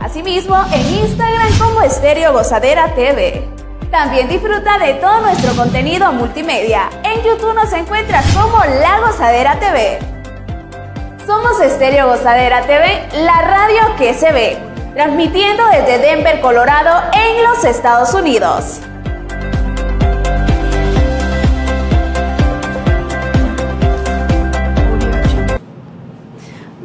Asimismo, en Instagram como Estéreo Gozadera TV. También disfruta de todo nuestro contenido multimedia. En YouTube nos encuentras como La Gozadera TV. Somos Estéreo Gozadera TV, la radio que se ve, transmitiendo desde Denver, Colorado, en los Estados Unidos.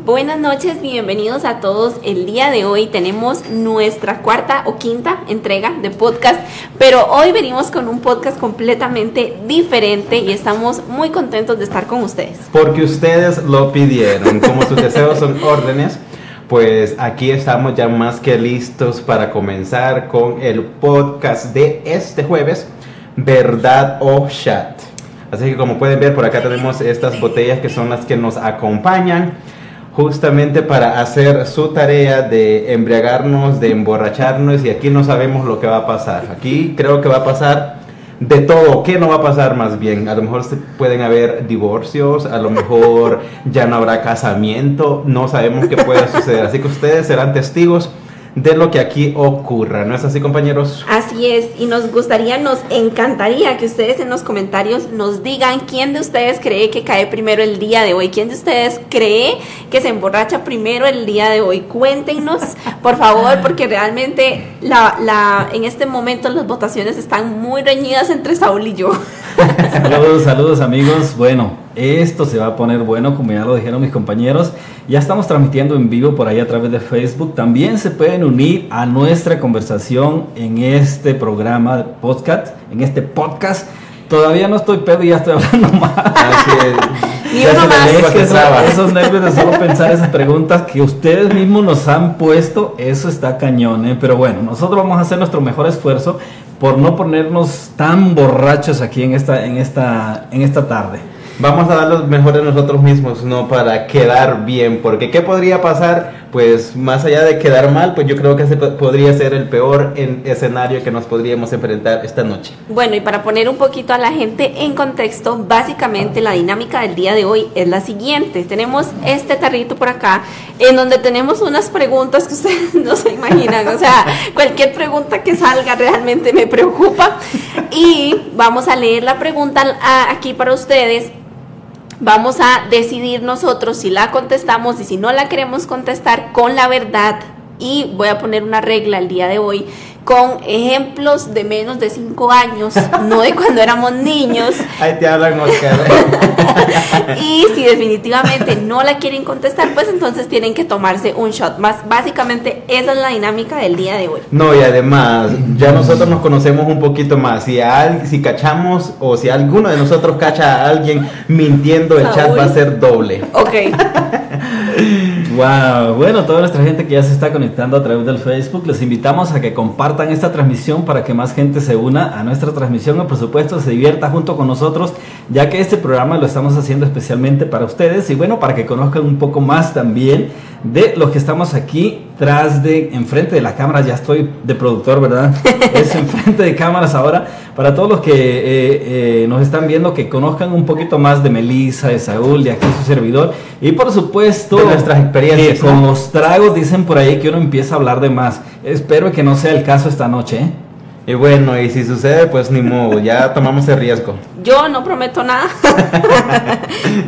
Buenas noches, bienvenidos a todos. El día de hoy tenemos nuestra cuarta o quinta entrega de podcast, pero hoy venimos con un podcast completamente diferente y estamos muy contentos de estar con ustedes. Porque ustedes lo pidieron, como sus deseos son órdenes. Pues aquí estamos ya más que listos para comenzar con el podcast de este jueves, Verdad o Chat. Así que como pueden ver, por acá tenemos estas botellas que son las que nos acompañan justamente para hacer su tarea de embriagarnos, de emborracharnos y aquí no sabemos lo que va a pasar. Aquí creo que va a pasar de todo. ¿Qué no va a pasar más bien? A lo mejor pueden haber divorcios, a lo mejor ya no habrá casamiento, no sabemos qué puede suceder. Así que ustedes serán testigos de lo que aquí ocurra. ¿No es así, compañeros? Así es, y nos gustaría, nos encantaría que ustedes en los comentarios nos digan quién de ustedes cree que cae primero el día de hoy, quién de ustedes cree que se emborracha primero el día de hoy. Cuéntenos, por favor, porque realmente la, la, en este momento las votaciones están muy reñidas entre Saúl y yo. saludos, saludos amigos. Bueno, esto se va a poner bueno, como ya lo dijeron mis compañeros. Ya estamos transmitiendo en vivo por ahí a través de Facebook. También se pueden unir a nuestra conversación en este programa de podcast, en este podcast. Todavía no estoy pedo y ya estoy hablando más. Así es. Ni uno más. Que esos, esos nervios de solo pensar esas preguntas que ustedes mismos nos han puesto, eso está cañón, ¿eh? Pero bueno, nosotros vamos a hacer nuestro mejor esfuerzo por no ponernos tan borrachos aquí en esta, en esta, en esta tarde. Vamos a dar lo mejor de nosotros mismos, no para quedar bien, porque ¿qué podría pasar? Pues más allá de quedar mal, pues yo creo que ese podría ser el peor escenario que nos podríamos enfrentar esta noche. Bueno, y para poner un poquito a la gente en contexto, básicamente la dinámica del día de hoy es la siguiente. Tenemos este tarrito por acá, en donde tenemos unas preguntas que ustedes no se imaginan, o sea, cualquier pregunta que salga realmente me preocupa. Y vamos a leer la pregunta aquí para ustedes vamos a decidir nosotros si la contestamos y si no la queremos contestar con la verdad. Y voy a poner una regla el día de hoy con ejemplos de menos de 5 años, no de cuando éramos niños. Ahí te hablan, Oscar. y si definitivamente no la quieren contestar, pues entonces tienen que tomarse un shot. Más básicamente esa es la dinámica del día de hoy. No, y además, ya nosotros nos conocemos un poquito más. Si, si cachamos o si alguno de nosotros cacha a alguien mintiendo, el chat va a ser doble. Ok. wow. Bueno, toda nuestra gente que ya se está conectando a través del Facebook, les invitamos a que compartan esta transmisión para que más gente se una a nuestra transmisión y por supuesto se divierta junto con nosotros, ya que este programa lo estamos haciendo especialmente para ustedes y bueno, para que conozcan un poco más también de los que estamos aquí tras de, enfrente de la cámara, ya estoy de productor, ¿verdad? es enfrente de cámaras ahora, para todos los que eh, eh, nos están viendo, que conozcan un poquito más de Melissa, de Saúl, de aquí su servidor, y por supuesto, de nuestras experiencias. con los tragos dicen por ahí que uno empieza a hablar de más. Espero que no sea el caso esta noche, ¿eh? Y bueno, y si sucede, pues ni modo, ya tomamos el riesgo. Yo no prometo nada.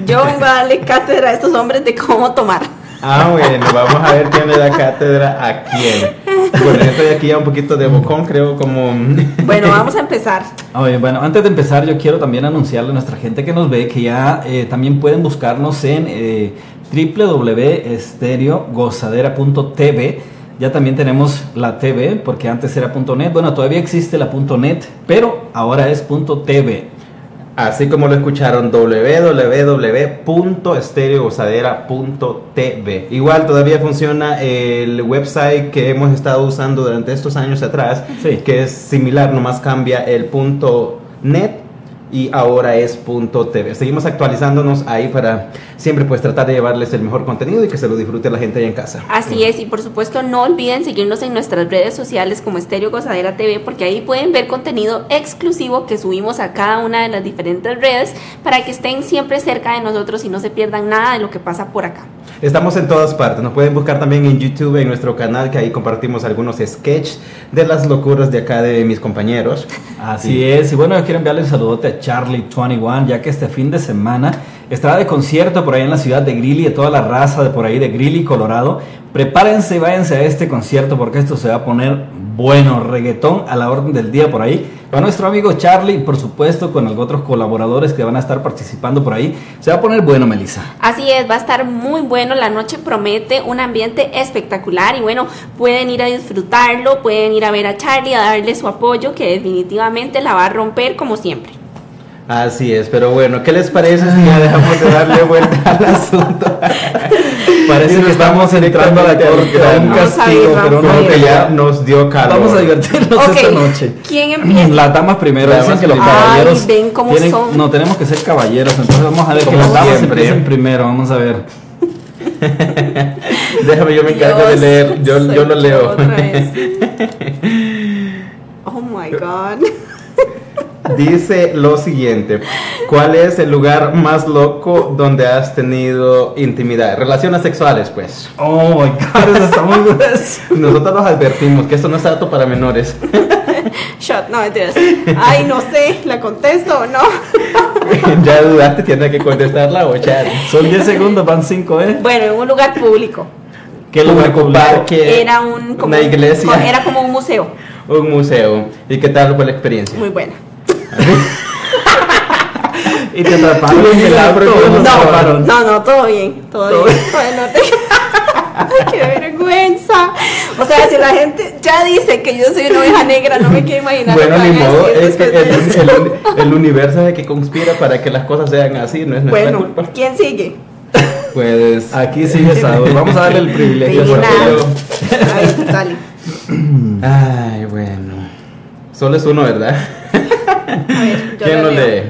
Yo vengo a darle cátedra a estos hombres de cómo tomar. Ah, bueno, vamos a ver quién le da cátedra a quién. Bueno, estoy aquí ya un poquito de bocón, creo como... Bueno, vamos a empezar. Oye, bueno, antes de empezar yo quiero también anunciarle a nuestra gente que nos ve que ya eh, también pueden buscarnos en eh, www.estereogozadera.tv. Ya también tenemos la TV, porque antes era .net. Bueno, todavía existe la .net, pero ahora es .tv. Así como lo escucharon, www.estereogozadera.tv. Igual todavía funciona el website que hemos estado usando durante estos años atrás, que es similar, nomás cambia el punto .net y ahora es punto .tv. Seguimos actualizándonos ahí para siempre pues tratar de llevarles el mejor contenido y que se lo disfrute la gente ahí en casa. Así es, y por supuesto no olviden seguirnos en nuestras redes sociales como Estéreo Gozadera TV porque ahí pueden ver contenido exclusivo que subimos a cada una de las diferentes redes para que estén siempre cerca de nosotros y no se pierdan nada de lo que pasa por acá. Estamos en todas partes. Nos pueden buscar también en YouTube, en nuestro canal, que ahí compartimos algunos sketches de las locuras de acá de mis compañeros. Así es, y bueno, yo quiero enviarle un saludote a Charlie21, ya que este fin de semana estará de concierto por ahí en la ciudad de Greeley, de toda la raza de por ahí de Greeley, Colorado. Prepárense y váyanse a este concierto porque esto se va a poner bueno, reggaetón a la orden del día por ahí. Con nuestro amigo Charlie, y por supuesto, con algunos otros colaboradores que van a estar participando por ahí. Se va a poner bueno, Melissa. Así es, va a estar muy bueno. La noche promete un ambiente espectacular y bueno, pueden ir a disfrutarlo, pueden ir a ver a Charlie, a darle su apoyo, que definitivamente la va a romper como siempre. Así es, pero bueno, ¿qué les parece si ya dejamos de darle vuelta al asunto? Parece que estamos entrando a la corte un castigo, pero no, que ya nos dio calor. Vamos a divertirnos esta noche. ¿quién empieza? Las damas primero, dicen que los caballeros Ay, ven cómo tienen- son. no tenemos que ser caballeros, entonces vamos a ver que las damas siempre. empiecen primero, vamos a ver. Déjame, yo me encargo de leer, yo, yo lo leo. Oh my god. Dice lo siguiente, ¿cuál es el lugar más loco donde has tenido intimidad? Relaciones sexuales, pues. Oh my god, eso está muy. Nosotros los advertimos que esto no es apto para menores. Shot, no mentiras. Ay, no sé, ¿la contesto o no? ya dudaste, tienes que contestarla o echar. Son 10 segundos, van 5, ¿eh? Bueno, en un lugar público. ¿Qué lugar Público, público? parque, Era un como una iglesia, Era como un museo. un museo. ¿Y qué tal fue la experiencia? Muy buena. Y te atraparon en el auto, No, ¿no te atraparon? No, no, todo bien, todo, Todo bien. Bueno, te- Ay, qué vergüenza. O sea, si la gente ya dice que yo soy una oveja negra, no me quiero imaginar. Bueno, ni modo, es que el, esto. el- el universo es el que conspira para que las cosas sean así, no es nuestra Bueno, culpa. ¿quién sigue? Pues Aquí sigue Saúl, vamos a darle el privilegio. Pina. porque A ver, dale. Ay, bueno. Solo es uno, ¿verdad? A ver, yo ¿Quién lo lee?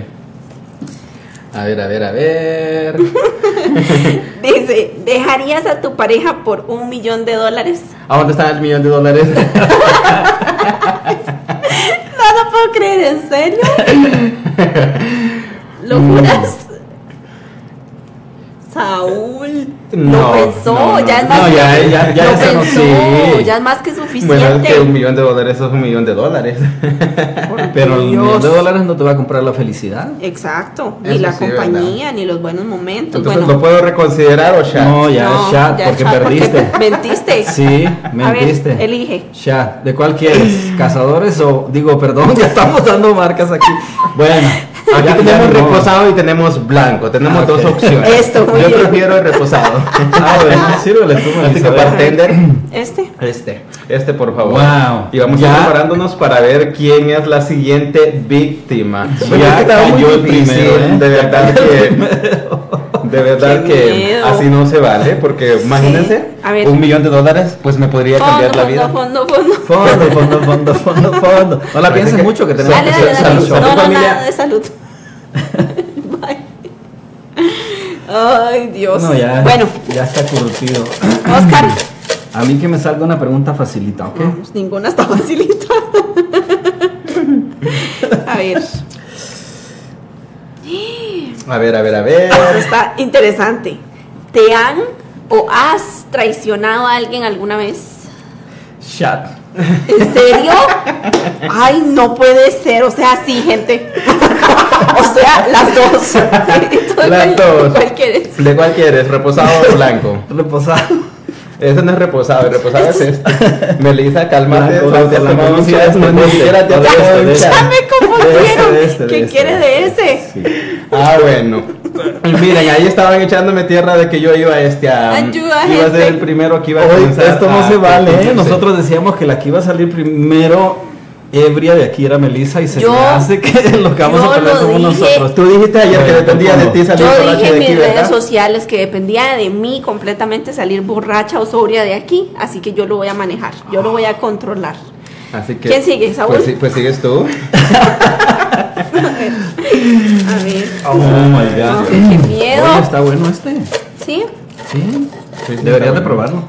A ver, a ver, a ver. Dice, ¿dejarías a tu pareja por un millón de dólares? ¿A dónde está el millón de dólares? No lo puedo creer, ¿en serio? ¿Lo juras? Saúl, No, lo pensó, no, no. ya es más No, que, ya, ya, ya lo eso no, pensó, sí. ya es más que Bueno, suficiente. es que un millón de dólares es un millón de dólares. Pero el Dios. millón de dólares no te va a comprar la felicidad. Exacto, ni Eso la sí, compañía, ni los buenos momentos. Entonces, bueno, ¿lo puedo reconsiderar o ya? No, ya no, es chat, ya porque chat, perdiste. mentiste. Sí, A mentiste. ver, elige. Ya, ¿de cuál quieres? ¿Cazadores o.? Digo, perdón, ya estamos dando marcas aquí. Bueno, Aquí ya- tenemos ya no. reposado y tenemos blanco. Tenemos Ah, dos opciones. Esto, muy Yo bien. prefiero el reposado. Ah, bueno, sírvele tú, Así que Melissa, a ver. bartender, Este. este, este por favor. Wow. Y vamos Ya. a ir preparándonos para ver quién es la siguiente víctima. Ya cayó el primero, ¿eh? De verdad que, de verdad Qué que miedo. así no se vale, porque imagínense, un millón de dólares, pues me podría cambiar Fondo, la vida. fondo, fondo, fondo. Fondo, fondo, fondo, fondo, fondo. No la pienses mucho que tenemos Dale, que dale, salud, No, no, familia. nada de salud. Bye. Ay, Dios. No, ya, Bueno, ya está curtido. Oscar. A mí que me salga una pregunta facilita, ¿ok? Vamos, ninguna está facilita. A ver. A ver, a ver, a ver. Está interesante. ¿Te han o has traicionado a alguien alguna vez? Chat. ¿En serio? Ay, no puede ser. O sea, sí, gente. O sea, las dos. ¿Tú Las dos. ¿Cuál quieres? ¿De cuál quieres? ¿Reposado o blanco? Reposado. Ese no es reposado, el reposado es este. Melissa, cálmate. Blanco, no te blanco, tomamos blanco, ya, no, ni siquiera te de blanco, echar. Ya me confundieron. De este, de este, de ¿Quién este. ese? Sí. Ah, bueno. Y miren, ahí estaban echándome tierra de que yo iba este a. Ayuda, iba a ser el primero que iba a Hoy comenzar esto no a se vale, ¿eh? Nosotros decíamos que la que iba a salir primero ebria de aquí era Melissa y se Yo- me hace que lo que vamos yo a pelear somos dije. nosotros. Tú dijiste ayer que dependía de ti salir Yo borracha dije en mis aquí, redes ¿verdad? sociales que dependía de mí completamente salir borracha o sobria de aquí, así que yo lo voy a manejar, yo lo voy a controlar. Así que, ¿Quién sigue, Saúl? Pues, sí- pues sigues tú. A ver. Oh my god. qué miedo. Oye, está bueno este. ¿Sí? Sí. Sí, sí, Deberías de bueno. probarlo.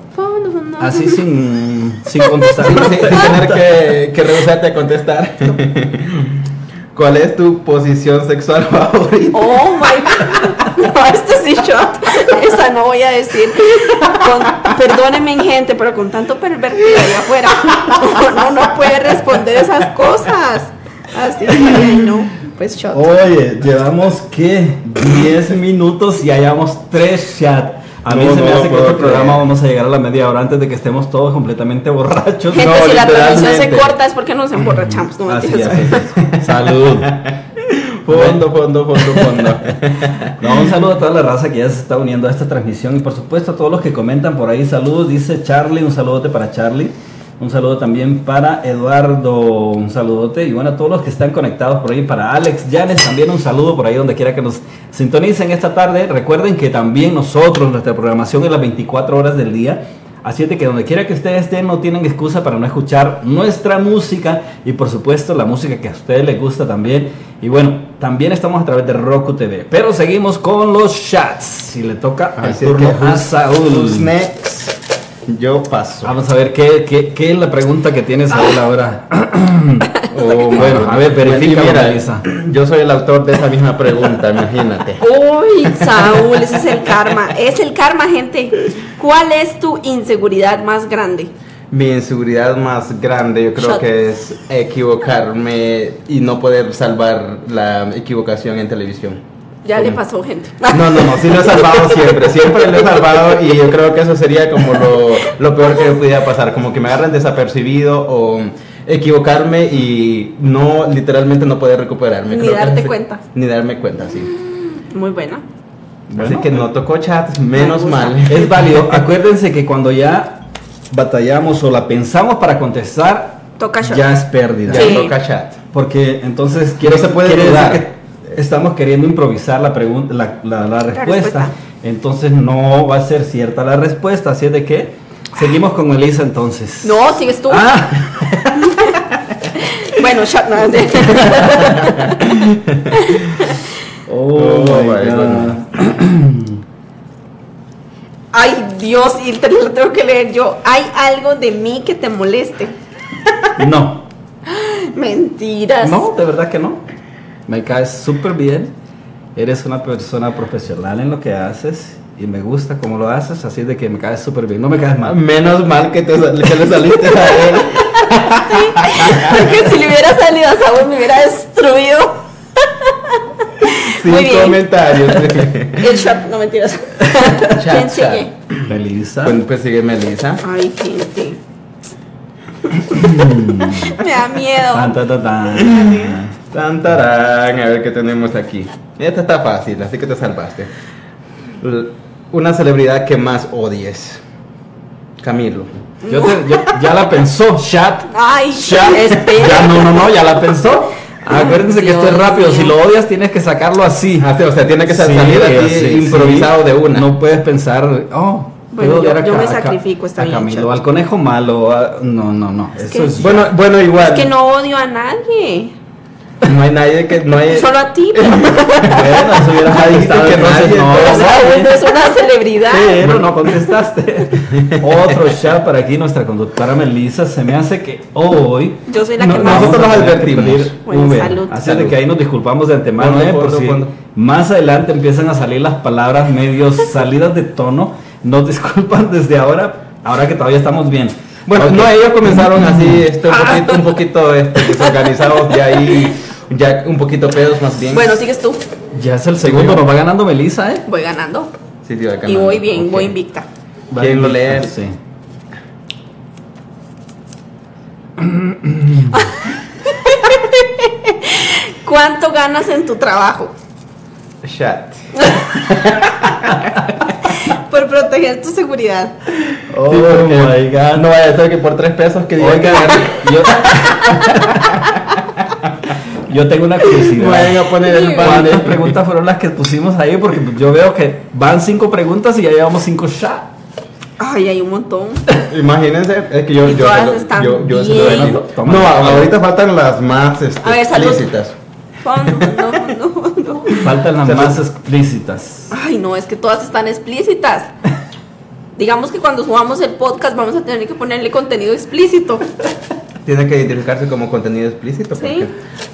Así sin, sin contestar. Sin, tener que, que rehusarte a contestar. ¿Cuál es tu posición sexual favorita? Oh my god. No, este sí shot. Esa no voy a decir. Con- perdónenme, gente, pero con tanto pervertido allá afuera, uno no puede responder esas cosas. Así que, no. Pues shot. Oye, llevamos que 10 minutos y hayamos 3 chats. A mí No, se me no hace que puedo este programa vamos a llegar a la media hora antes de que estemos todos completamente borrachos. Gente, no, si la transmisión se corta es porque nos emborrachamos. No Así mentiras. es. Salud. Fondo, fondo, fondo, fondo. No, un saludo a toda la raza que ya se está uniendo a esta transmisión y por supuesto a todos los que comentan por ahí. Saludos, dice Charlie, un saludote para Charlie. Un saludo también para Eduardo, un saludote. Y bueno, a todos los que están conectados por ahí, para Alex Llanes también un saludo por ahí donde quiera que nos sintonicen esta tarde. Recuerden que también nosotros, nuestra programación es las 24 horas del día. Así es de que donde quiera que ustedes estén no tienen excusa para no escuchar nuestra música y por supuesto la música que a ustedes les gusta también. Y bueno, también estamos a través de Roku TV. Pero seguimos con los chats. Si le toca el turno a Saúl. who's next? Yo paso. Vamos a ver qué, qué, qué es la pregunta que tiene Saúl ahora. Oh, Bueno, a ver, verifica, Y mira. Yo soy el autor de esa misma pregunta, imagínate. Uy, Saúl, ese es el karma. Es el karma, gente. ¿Cuál es tu inseguridad más grande? Mi inseguridad más grande yo creo Shot. que es equivocarme y no poder salvar la equivocación en televisión. Ya le pasó, gente. No, no, no, sí lo he salvado siempre, siempre lo he salvado y yo creo que eso sería como lo, lo peor que me pudiera pasar, como que me agarren desapercibido o equivocarme y no, literalmente no poder recuperarme. Ni Creo darte cuenta. Ni darme cuenta, sí. Muy buena. Así que no tocó chat, menos Me mal. Es válido. Acuérdense que cuando ya batallamos o la pensamos para contestar, Toca ya es pérdida. Ya toca chat. Porque entonces quiere, se puede quiere decir que estamos queriendo improvisar la pregunta, la, la- la respuesta. respuesta. Entonces no va a ser cierta la respuesta. Así es de que seguimos con Elisa entonces. No, sigues tú. Ah, Bueno, shot. no. oh, Oh, my my God. Ay, Dios, y te lo tengo que leer yo. ¿Hay algo de mí que te moleste? No, Mentiras. no, de verdad que no. Me caes súper bien. Eres una persona profesional en lo que haces y me gusta cómo lo haces, así de que me caes súper bien. No me caes mal. Menos mal que, te, sal- que le saliste a él. Porque si le hubiera salido a Saúl me hubiera destruido. Sin Muy bien. comentarios. El shot, no mentiras. Chat, ¿Quién chat. sigue? Melissa. Pues, pues sigue Melissa. Ay, gente. me da miedo. Tan, tan, tan, tan. Tan, tarán, a ver qué tenemos aquí. Esta está fácil, así que te salvaste. Una celebridad que más odies. Camilo. Yo te- yo- ya la pensó, chat. Ay, Chat. espera. Ya no, no, no, ya la pensó. Acuérdense que esto es Dios rápido. Si mío. lo odias, tienes que sacarlo así. Ah, sí, o sea, tiene que Sí, salir así sí, improvisado sí. de una. No puedes pensar, oh, Bueno, yo- yo me Ca- Ca- sacrifico, está a bien, Camilo, chat. al conejo malo. a- no, no, no. Eso que- es. Bueno, bueno, igual. Es que no odio a nadie. No hay nadie que no hay. Solo a ti. pero- Bueno, eso contestado, que entonces nadie, no, pero O sea, nadie. uno es una celebridad. Pero no contestaste. Otro chat para aquí, nuestra conductora Melissa. Se me hace que hoy. Yo soy la No, que más. nosotros vamos a los advertimos. Bueno, Uber. salud. Así Salud. de que ahí nos disculpamos de antemano, ¿eh? por si más adelante empiezan a salir las palabras medios salidas de tono. Nos disculpan desde ahora, ahora que todavía estamos bien. Bueno, no, ellos comenzaron así, este, un poquito, un poquito este, desorganizados, ya ahí, ya un poquito pedos más bien. Bueno, sigues tú. Ya es el segundo, nos va ganando Melissa, ¿eh? Voy ganando. Sí, va Y voy bien, voy invicta. ¿Quién lo lee? Sí. ¿Cuánto ganas en tu trabajo? Chat. Por proteger tu seguridad. Oh Sí, my god. No vaya a ser que por tres pesos que digan Oigan, yo, yo tengo una curiosidad. a poner el ¿Cuántas preguntas fueron las que pusimos ahí? Porque yo veo que van cinco preguntas y ya llevamos cinco shots. Ay, hay un montón. Imagínense, es que yo, Y yo, todas yo, están yo, bien. Toma. No, ahorita faltan las más este, A ver, salud. explícitas. Fondo, no, no, no. Faltan las más explícitas. Ay, no, es que todas están explícitas. Digamos que cuando subamos el podcast vamos a tener que ponerle contenido explícito. Tiene que identificarse como contenido explícito. Sí. Porque,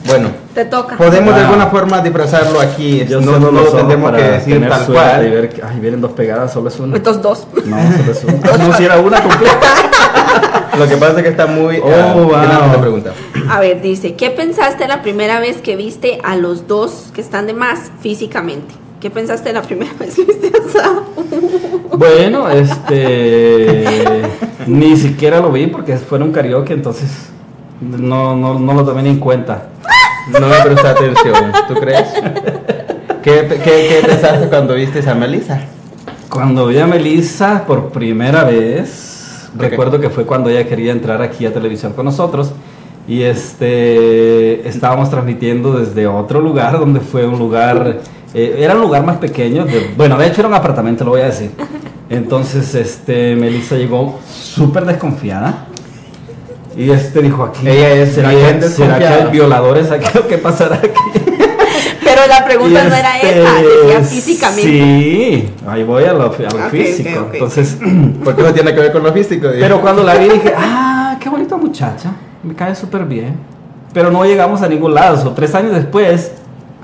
bueno, Te toca. podemos de alguna forma disfrazarlo aquí. Yo no no lo tendremos que decir tal cual. y ver que, ay, vienen dos pegadas, solo es una. Estos dos. No, solo es una. No, si era una completa. Lo que pasa es que está muy. Oh, ah, wow. pregunta. A ver, dice, ¿qué pensaste la primera vez que viste a los dos que están de más físicamente? ¿Qué pensaste la primera vez que viste a Sao? Bueno, este. ni siquiera lo vi porque fue en un karaoke, entonces no, no, no lo tomé ni en cuenta. No me prestaste atención, ¿tú crees? ¿Qué, qué, qué pensaste cuando viste a Melissa? Cuando vi a Melissa por primera vez, ¿De qué? recuerdo que fue cuando ella quería entrar aquí a televisión con nosotros. Y este estábamos transmitiendo desde otro lugar, donde fue un lugar, eh, era un lugar más pequeño, de- bueno, de hecho era un apartamento, lo voy a decir. Entonces, este, Melissa llegó súper desconfiada. Y este dijo aquí, Ella es ¿será, bien que, ¿será que hay violadores aquí o qué pasará aquí? Pero la pregunta no era este, esa, decía físicamente. Sí, ahí voy a lo, a lo Ok, físico. ok, ok. Entonces, Porque no tiene que ver con lo físico. pero cuando la vi dije, ah, qué bonita muchacha, me cae súper bien. Pero no llegamos a ningún lado. So, tres años después,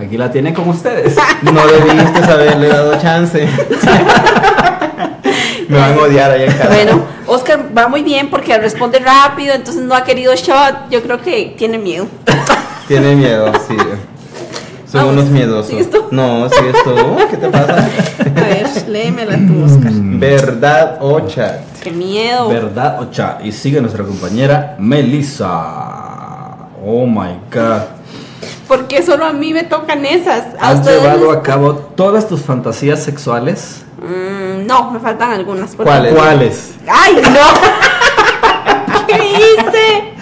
aquí la tienen con ustedes. No debiste haberle dado chance. Me van a odiar ahí en casa. Bueno, Oscar va muy bien porque responde rápido, entonces no ha querido shot. Yo creo que tiene miedo. Tiene miedo, sí. Son Vamos, unos miedosos. ¿sigues tú? No, sigues tú. ¿Qué te pasa? A ver, léemela tú, Oscar. ¿Verdad o chat? Qué miedo. ¿Verdad o cha? Y sigue nuestra compañera Melissa. Oh my god. Porque solo a mí me tocan esas. ¿A ¿Has llevado les- a cabo todas tus fantasías sexuales? Mm, no, me faltan algunas. ¿Cuáles? ¿Cuáles? ¡Ay, no! ¿Qué hice?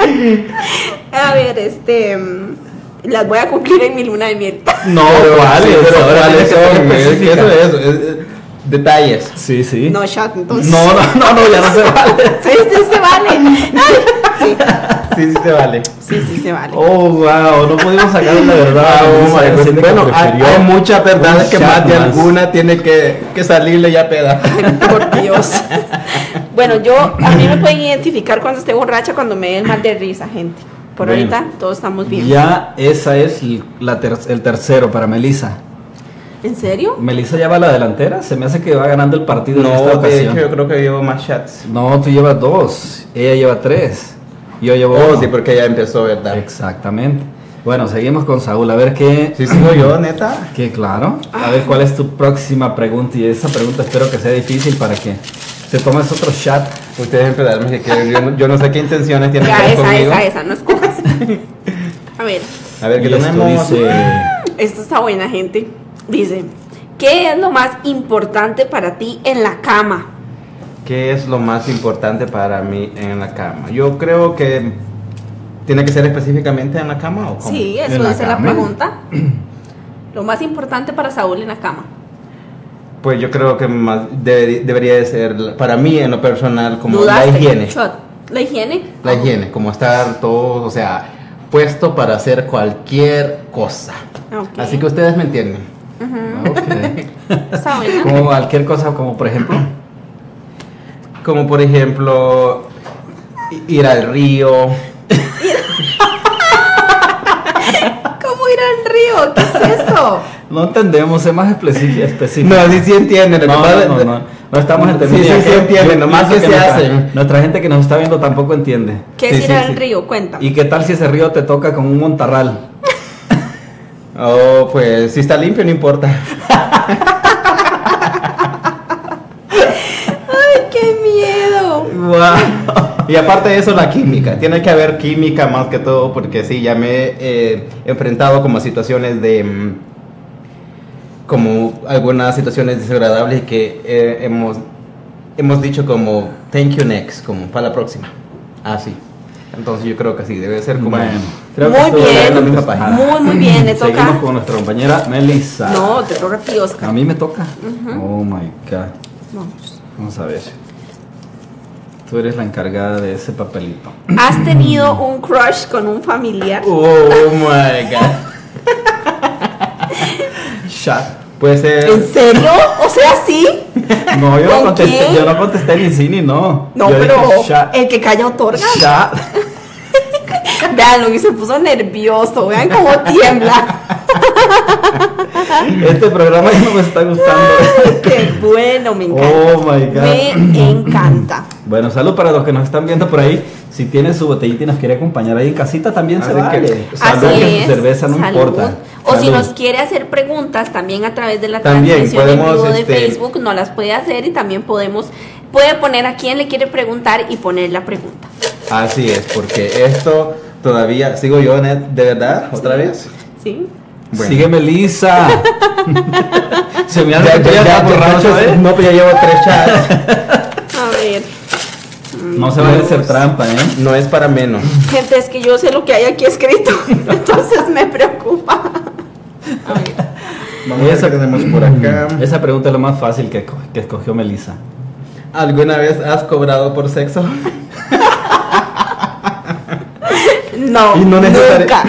A ver, este. mm, Las voy a cumplir en mi luna de miel. No, Pero, ¿cuáles? ¿cuáles son? Es eso es, es- es- detalles. Sí, sí. No, shot, entonces. No, no, no, no, ya no se vale. Sí, sí, se vale. Sí, Sí, sí te vale. sí, sí, se vale. Oh, wow, no pudimos sacar la verdad. Oh, Melissa, my que bueno, hay, hay muchas verdades que más de alguna tiene que, que salirle ya peda. Por Dios. Bueno, yo, a mí me pueden identificar cuando esté borracha, cuando me dé el mal de risa, gente. Por Bueno. ahorita todos estamos bien. Ya esa es la ter- el tercero para Melissa. ¿En serio? Melissa ya va a la delantera. Se me hace que va ganando el partido en esta No, de ocasión. hecho yo creo que llevo más chats. No, tú llevas dos. Ella lleva tres. Yo llevo Oh, uno. sí, porque ya empezó, ¿verdad? Exactamente. Bueno, seguimos con Saúl. A ver qué. Sí, sigo yo, neta. Que claro. A ver cuál es tu próxima pregunta. Y esa pregunta espero que sea difícil para que te tomes otro chat. Ustedes empezarme que quieren. Yo no, yo no sé qué intenciones tienen Ya, esa, conmigo. esa, esa, no escojas. A ver, A ver, ¿qué Y esto tenemos? dice. esto está buena, gente. Dice, ¿qué es lo más importante para ti en la cama? ¿Qué es lo más importante para mí en la cama? Yo creo que tiene que ser específicamente en la cama o cómo? Sí, ¿En eso es la pregunta. Lo más importante para Saúl en la cama. Pues yo creo que más debe- debería de ser para mí en lo personal como la higiene. ¿La higiene? La higiene, como estar todo, o sea, puesto para hacer cualquier cosa. Así que ustedes me entienden. Como cualquier cosa, como por ejemplo. Como por ejemplo ir al río. ¿Cómo ir al río? ¿Qué es eso? No entendemos, es más específico. específico. No, sí, sí entienden. No, pasa- no, no, no, no estamos entendiendo. sí, sí entienden, Yo nomás que se nuestra, hacen. Nuestra gente que nos está viendo tampoco entiende. ¿Qué Sí, es ir sí, al sí. río? Cuéntame. ¿Y qué tal si ese río te toca con un montarral? Oh, pues si está limpio no importa. ¡Ay, qué miedo! Y aparte de eso, la química. Tiene que haber química más que todo, porque sí, ya me he eh, enfrentado como a situaciones de. mm, como algunas situaciones desagradables que eh, hemos, hemos dicho como thank you next, como para la próxima. Así. Entonces yo creo que sí, debe ser como. Bueno, creo que Muy bien. en la misma página. Muy, muy bien, le Seguimos con nuestra compañera Melissa. No, te toca a ti, Oscar. A mí me toca. Oh my god. Vamos. Vamos a ver. Tú eres la encargada de ese papelito. ¿Has tenido un crush con un familiar? Oh my god. Shot. Puede ser. ¿En serio? O sea, sí. No, yo no ¿Con contesté, quién? yo no contesté ni sí ni no. No, Yo pero "Sha- el que calla otorga. sha". Vean, que se puso nervioso. Vean cómo tiembla. Este programa ya no me está gustando. Qué bueno, me encanta. Oh my God. Me encanta. Bueno, salud para los que nos están viendo por ahí. Si tiene su botellita y nos quiere acompañar ahí en casita, también se Así que, vale. salud, Así que es. su cerveza no salud. importa. O si nos quiere hacer preguntas también a través de la También transmisión en vivo de este, Facebook, no las puede hacer y también podemos puede poner a quién le quiere preguntar y poner la pregunta. Así es, porque esto todavía. ¿Sigo yo, Net, de verdad? ¿Otra vez? ¿Sí? Bueno. Sígueme, Lisa. se me hace Ya, borracho, ¿eh? No, pero ya llevo tres chats. A ver. No se a hacer trampa, ¿eh? No es para menos. Gente, es que yo sé lo que hay aquí escrito, entonces me preocupa. A ver. Vamos a ver qué tenemos por acá. Esa pregunta es lo más fácil que, que escogió Melissa. ¿Alguna vez has cobrado por sexo? No, Y no necesari- nunca.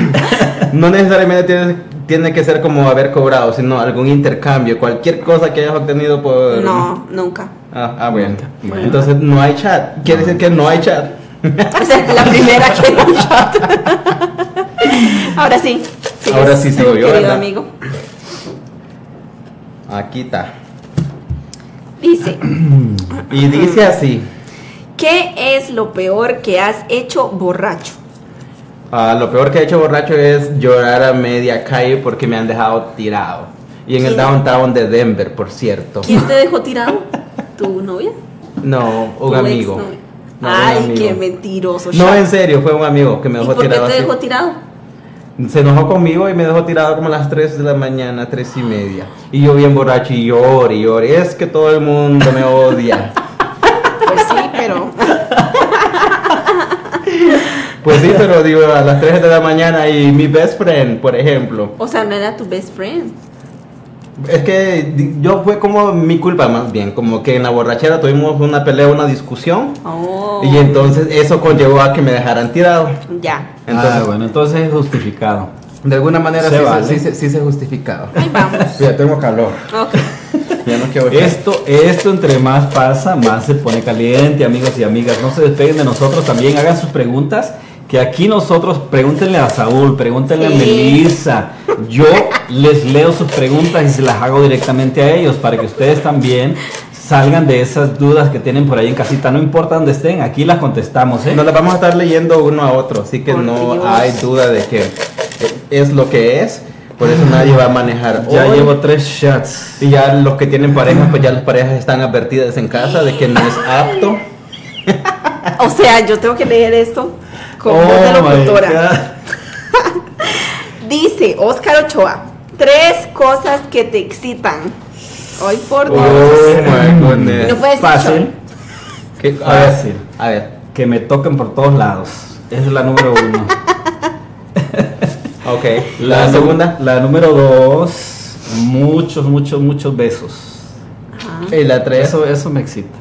No necesariamente tiene, tiene que ser como haber cobrado, sino algún intercambio, cualquier cosa que hayas obtenido por... No, nunca. Ah, ah, bueno. Bueno. Entonces no hay chat. Quiere decir que no hay chat. Esa es la primera que no shot. Ahora sí. Ahora sí sigo yo, Querido ¿verdad? amigo. Aquí está. Dice, Y dice así. ¿qué es lo peor que has hecho borracho? Ah, lo peor que he hecho borracho es llorar a media calle porque me han dejado tirado. Y en el downtown de Denver, por cierto. ¿Quién te dejó tirado? ¿Tu novia? No, un ¿Tu amigo. No, Ay, qué mentiroso. No, en serio, fue un amigo que me ¿Y dejó por qué tirado te así. dejó tirado? Se enojó conmigo y me dejó tirado como a las 3 de la mañana, 3 y media. Y yo bien borracho y lloré y lloré. Es que todo el mundo me odia. Pues sí, pero. Pues sí, pero digo, a las 3 de la mañana y mi best friend, por ejemplo. O sea, no era tu best friend. Es que yo fue como mi culpa más bien, como que en la borrachera tuvimos una pelea, una discusión. Oh. Y entonces eso conllevó a que me dejaran tirado. Ya. Entonces, ah, bueno, entonces es justificado. de alguna manera Se sí, vale. se, sí, se- sí se justificaba. Ahí vamos. Ya tengo calor. Ok. Ya no quiero Esto, esto entre más pasa, más se pone caliente, amigos y amigas. No se despeguen de nosotros también, hagan sus preguntas. Que aquí nosotros, pregúntenle a Saúl, pregúntenle a. Melissa. Yo les leo sus preguntas y se las hago directamente a ellos para que ustedes también salgan de esas dudas que tienen por ahí en casita. No importa dónde estén, aquí las contestamos, ¿eh? Nos la vamos a estar leyendo uno a otro, así que Por no Dios. hay duda de que es lo que es. Por eso nadie va a manejar. Ya hoy. llevo tres shots. Y ya los que tienen parejas, pues ya las parejas están advertidas en casa de que no es apto. O sea, yo tengo que leer esto como Oh voz de my locutora. Dice Oscar Ochoa, tres cosas que te excitan. Ay, por Oh Dios. goodness. No puedes Fácil. ¿Qué? A ver, Fácil. a ver. Que me toquen por todos lados. Esa es la número uno. Ok. La, segunda. La número dos, muchos, muchos, muchos besos. Y la tres. Eso, eso me excita.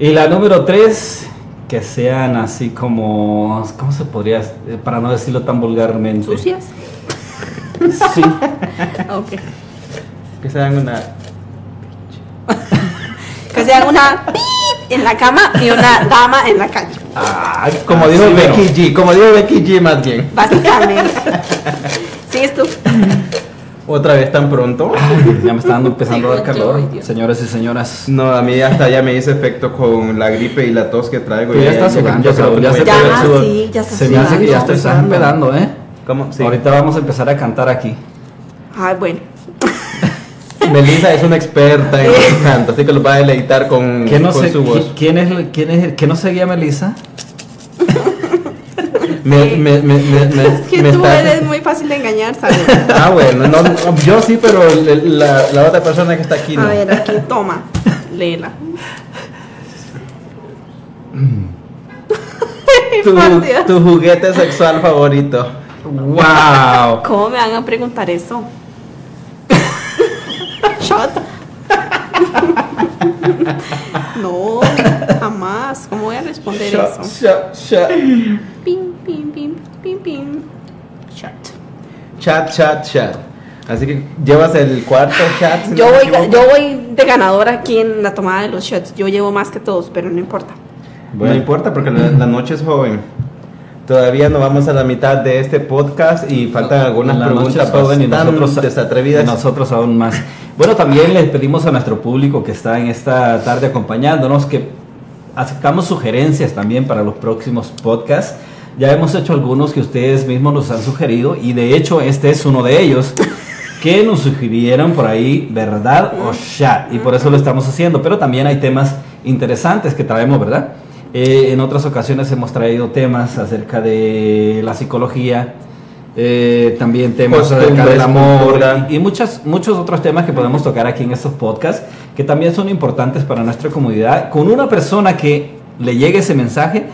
Y la número tres, que sean así como, ¿cómo se podría, eh, para no decirlo tan vulgarmente? ¿Sucias? Sí. Ok. Que se dan una. Que sean una pip en la cama y una dama en la calle. Ah, como Ah, dijo sí, Becky G. Como dijo Becky G más bien. Básicamente. ¿Sigues tú? Otra vez tan pronto. Ay, ya me está dando empezando a dar calor. Señores y señoras. No, a mí hasta ya me hice efecto con la gripe y la tos que traigo. Pero ya está sudando, creo ya se, Ya, sí, ya está Se me hace que ya sudando. te estás empedando, ¿eh? ¿Cómo? Sí. Ahorita vamos a empezar a cantar aquí. Ay, bueno. Melissa es una experta en el canto, así que lo va a deleitar con, ¿Quién no, con se- su voz. ¿quién, es, el- quién es el que no seguía Melissa? Me, me, me, me, me- Es que tú eres muy fácil de engañar, ¿sabes? Ah, bueno, no, no, yo sí, pero la, la otra persona que está aquí no. A ver, aquí, toma. Léela. tu, Por Dios. tu juguete sexual favorito. ¡Wow! ¿Cómo me van a preguntar eso? Shot. no, jamás. ¿Cómo voy a responder eso? shot, shot. Pim, pim, pim, pim, pim. Shot. Chat, chat, chat. Así que llevas el cuarto chat. si Yo no voy, yo voy de ganadora aquí en la tomada de los shots. Yo llevo más que todos, pero no importa. No importa porque la, la noche es joven. Todavía no vamos a la mitad de este podcast y faltan algunas La preguntas joven y nosotros, desatrevidas. y nosotros aún más. Bueno, también les pedimos a nuestro público que está en esta tarde acompañándonos que aceptamos sugerencias también para los próximos podcasts. Ya hemos hecho algunos que ustedes mismos nos han sugerido y de hecho este es uno de ellos que nos sugirieron por ahí verdad o chat y por eso lo estamos haciendo. Pero también hay temas interesantes que traemos, ¿verdad? Eh, en otras ocasiones hemos traído temas acerca de la psicología, eh, también temas acerca del amor y, y muchas, muchos otros temas que podemos tocar aquí en estos podcasts que también son importantes para nuestra comunidad. Con una persona que le llegue ese mensaje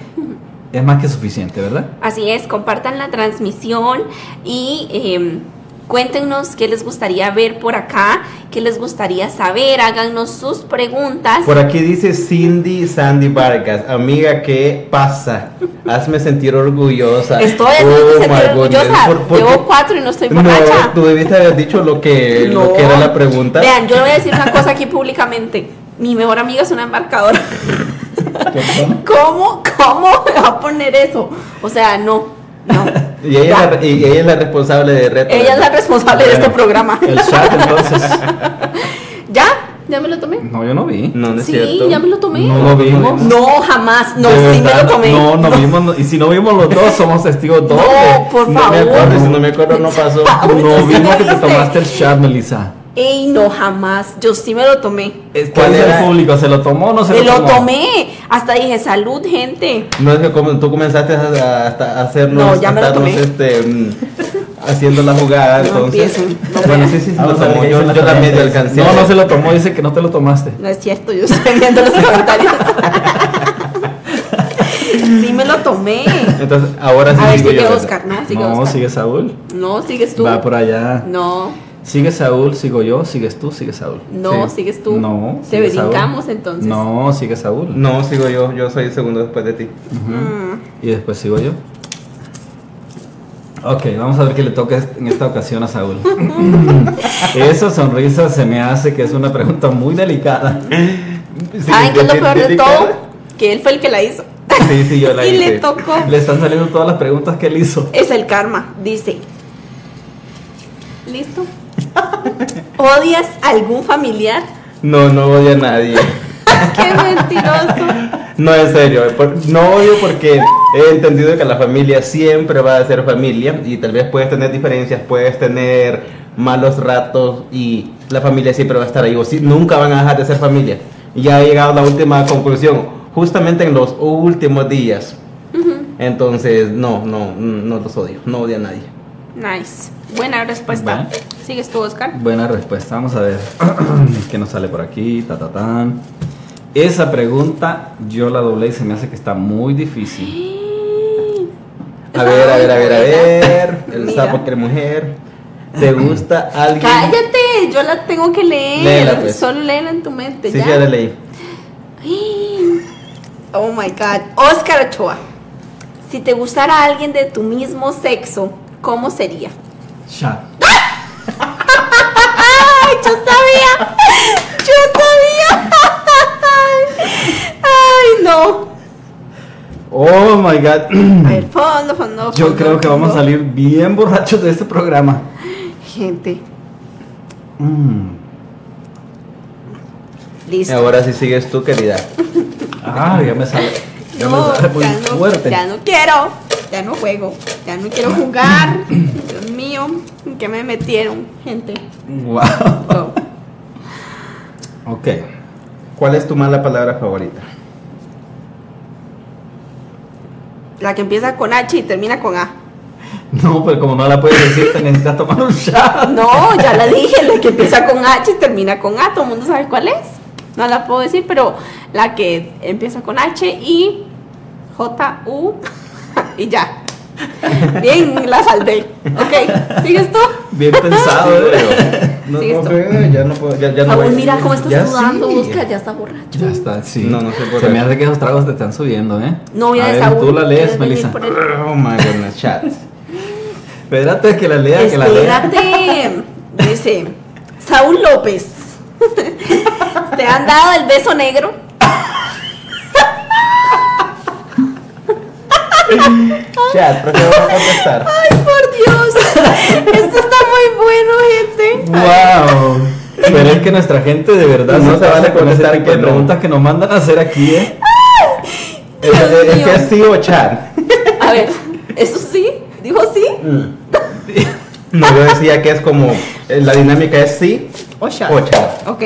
es más que suficiente, ¿verdad? Así es, compartan la transmisión y eh, cuéntenos qué les gustaría ver por acá, qué les gustaría saber, háganos sus preguntas. Por aquí dice Cindy Sandy Vargas, amiga, ¿qué pasa? Hazme sentir orgullosa. Estoy haciendo Oh, sentir orgullosa. ¿Por- por Llevo cuatro y no estoy No, borracha. tú debiste haber dicho lo que, lo que era la pregunta. Vean, yo le voy a decir una cosa aquí públicamente. Mi mejor amiga es una embarcadora. ¿Cómo? ¿Cómo me va a poner eso? O sea, no. No. Y ella, la, y ella es la responsable de reto. Ella es la responsable de este programa. El chat entonces. ¿Ya? ¿Ya me lo tomé? No, yo no vi. No, no es sí, cierto. ya me lo tomé. No lo vimos. No, jamás. No, sí me verdad, lo tomé. No, no vimos. no- y si no vimos los dos, somos testigos dobles. No, por No favor. me acuerdo, si no me acuerdo no pasó. No vimos que te tomaste el chat, Melissa. Ey, no, jamás. Yo sí me lo tomé. ¿Cuál ¿Cuál es era? el público? ¿Se lo tomó o no se Me lo lo tomó? tomé. Hasta dije, salud, gente. No es que como tú comenzaste a, a- a hacernos, No, ya me lo tomé. este, mm, haciendo la jugada, No entonces. no bueno, sí, sí, sí, lo Vamos a ver tomó. Yo, medio oyentes. alcancé. No, no se lo tomó, dice que no te lo tomaste. No es cierto, yo estoy viendo los comentarios. sí me lo tomé. Entonces, ahora sí A ver, sigue yo. Oscar, ¿no? Sigue no, Oscar. sigue Saúl. No, sigues tú. Va por allá. No, Sigue Saúl, sigo yo, sigues tú, sigue Saúl. no, Sí. sigues tú. No, Te Saúl. brincamos entonces. No, sigue Saúl. No, sigo yo, yo soy el segundo después de ti. Mm. Y después sigo yo. Ok, vamos a ver qué le toca en esta ocasión a Saúl. Esa sonrisa se me hace que es una pregunta muy delicada. ¿Saben qué es lo peor de todo? Que él fue el que la hizo. Sí, sí, yo la y hice. le tocó. Le están saliendo todas las preguntas que él hizo. Es el karma, dice. ¿Listo? ¿Odias a algún familiar? No, no odio a nadie. ¡Qué mentiroso! No, en serio, no odio porque he entendido que la familia siempre va a ser familia y tal vez puedes tener diferencias, puedes tener malos ratos y la familia siempre va a estar ahí, o si, nunca van a dejar de ser familia. Ya he llegado a la última conclusión, justamente en los últimos días. Entonces, no, no, no los odio, no odio a nadie. Nice. Buena respuesta. Bueno. ¿Sigues tú, Oscar? Buena respuesta, vamos a ver qué nos sale por aquí. Ta, ta, tan. Esa pregunta yo la doblé y se me hace que está muy difícil. A ver, a ver, a ver, a ver. El sapo quiere mujer. ¿Te gusta alguien? Cállate, yo la tengo que leer. Léela, pues. Solo léela en tu mente. Sí, ¿ya? ya la leí. Oh my god. Oscar Ochoa. Si te gustara alguien de tu mismo sexo, ¿cómo sería? Chat. ¡Ay, yo sabía! ¡Yo sabía! ¡Ay, no! Oh my god. A ver, fondo, fondo, Yo fondo, creo que vamos a fondo. salir bien borrachos de este programa. Gente, Mm. listo. Ahora sí sigues tú, querida. Ah, ya me sale. Ya no, me sale muy ya no, fuerte. ya no quiero, ya no juego, ya no quiero jugar. Dios mío, ¿en qué me metieron, gente? Wow. Oh. Ok. ¿Cuál es tu mala palabra favorita? La que empieza con H y termina con A. No, pero como no la puedes decir, te necesitas tomar un shot. No, ya la dije, la que empieza con H y termina con A, todo el mundo sabe cuál es. No la puedo decir, pero la que empieza con H y J, U y ya. Bien, la saldé. Ok, ¿sigues tú? Bien pensado, ¿eh? No, Sigues no, tú. pero ya no puedo, ya, ya no Saúl, voy. mira cómo estás Ya sudando, sí. busca, ya está borracho. Ya está, sí. No, no sé por Se qué. me hace que esos tragos te están subiendo, ¿eh? Novia A de ver. Tú la lees, ¿quieres venir Melissa. Oh my goodness, chat. Espérate que la lea, que la lea. Espérate. Dice, Saúl López, ¿te han dado el beso negro? Chat, prefiero no contestar. Ay, por Dios. Esto está muy bueno, gente. ¡Wow! Pero es que nuestra gente de verdad No no se vale con contestar de que no. preguntas que nos mandan a hacer aquí, ¿eh? Es, es- es mío. que es sí o chat. A ver, ¿eso sí? ¿Dijo sí? No, yo decía que es como, eh, la dinámica es sí O chat. o chat. Ok.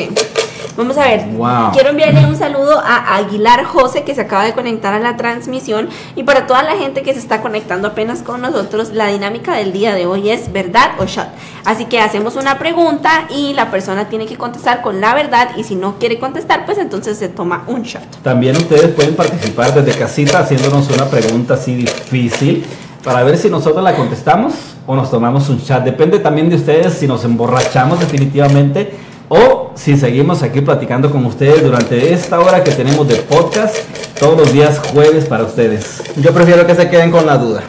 Vamos a ver. Wow. Quiero enviarle un saludo a Aguilar José que se acaba de conectar a la transmisión y para toda la gente que se está conectando apenas con nosotros, la dinámica del día de hoy es verdad o shot. Así que hacemos una pregunta y la persona tiene que contestar con la verdad y si no quiere contestar, pues entonces se toma un shot. También ustedes pueden participar desde casita haciéndonos una pregunta así difícil para ver si nosotros la contestamos o nos tomamos un chat. Depende también de ustedes si nos emborrachamos definitivamente o si seguimos aquí platicando con ustedes durante esta hora que tenemos de podcast todos los días jueves para ustedes. Yo prefiero que se queden con la duda.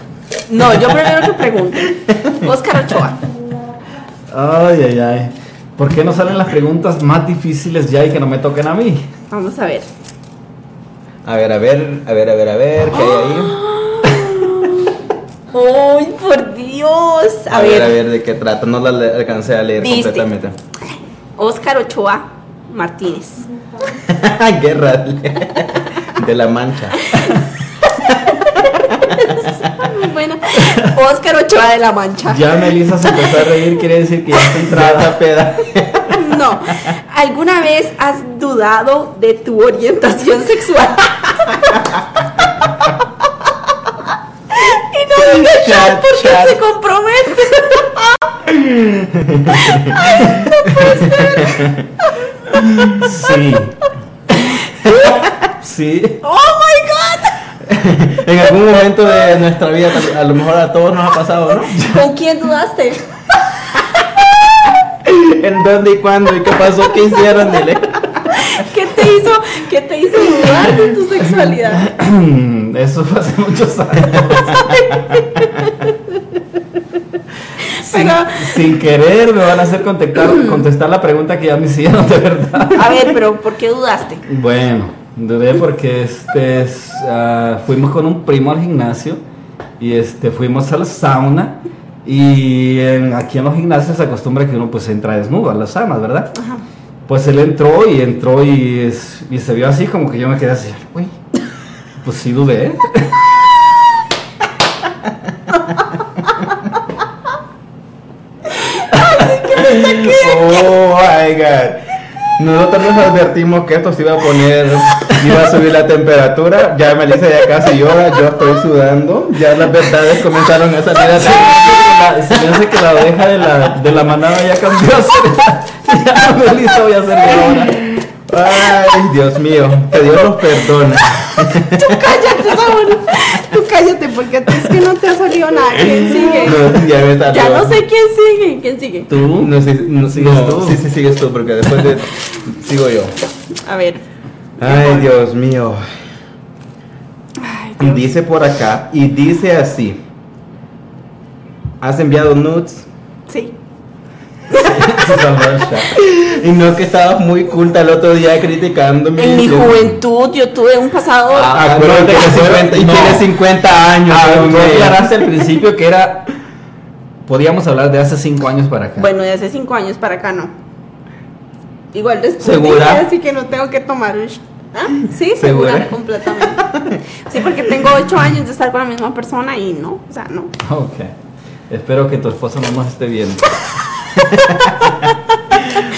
No, yo prefiero que pregunten. Oscar Ochoa. Ay, ay, ay. ¿Por qué no salen las preguntas más difíciles ya y que no me toquen a mí? Vamos a ver. A ver, a ver, a ver, a ver, a ver, ¿qué hay ahí? ¡Ay, por Dios! A, A ver, ver, a ver, ¿de qué trata? No la alcancé a leer completamente. Oscar Ochoa Martínez. Guerra de, la mancha. Muy buena. Oscar Ochoa de la Mancha. Ya Melissa se empezó a reír, quiere decir que ya está entrada. Trata peda. No. ¿Alguna vez has dudado de tu orientación sexual? y no digas Chat, chat porque chat. se compromete. Sí. Sí. ¡Oh my god! En algún momento de nuestra vida, a lo mejor a todos nos ha pasado, ¿no? ¿Con quién dudaste? ¿En dónde y cuándo? ¿Y qué pasó? ¿Qué hicieron? Dile. ¿Qué te hizo, qué te hizo dudar de tu sexualidad? Eso fue hace muchos años. sin, Pero- sin querer me van a hacer contestar, contestar la pregunta que ya me hicieron de verdad. A ver, pero ¿por qué dudaste? Bueno, dudé porque este es, ah, fuimos con un primo al gimnasio y este fuimos a la sauna y en- aquí en los gimnasios se acostumbra que uno pues entra desnudo a las saunas, ¿verdad? Pues él entró y entró y, es- y se vio así como que yo me quedé así, uy, pues sí dudé. God. Nosotros nos advertimos que esto se iba a poner, iba a subir la temperatura. Ya Melissa ya casi llora, yo estoy sudando. Ya las verdades comenzaron a salir a Se me hace que la- oveja de la, de la manada ya cambió ya Melissa voy a ser ahora. Ay, Dios mío, que Dios los perdone. Tú cállate. Tú cállate, porque es que no te ha salido nada. ¿Quién sigue? No, ya me salió. Ya no sé quién sigue. ¿Quién sigue? ¿Tú? No, sí, no, ¿Sigues no, tú? sí, sí, sigues tú, porque después de. Sigo yo. A ver. Ay, Dios mío. Ay, Y Dios. dice por acá, y dice así: ¿Has enviado nudes? Sí. Y no que estabas muy culta el otro día criticándome. En mi juventud yo tuve un pasado. Ah, acuérdate que no, 50 y no. tienes 50 años. Ah, mío. aclaraste al principio que era. Podíamos hablar de hace cinco años para acá. Bueno, de hace cinco años para acá no. Igual después ¿Segura? dije, así que no tengo que tomar un sh- ¿Ah? Sí, ¿Segura? segura, completamente. Sí, porque tengo ocho años de estar con la misma persona y no, o sea, no. Ok. Espero que tu esposa no nos esté viendo.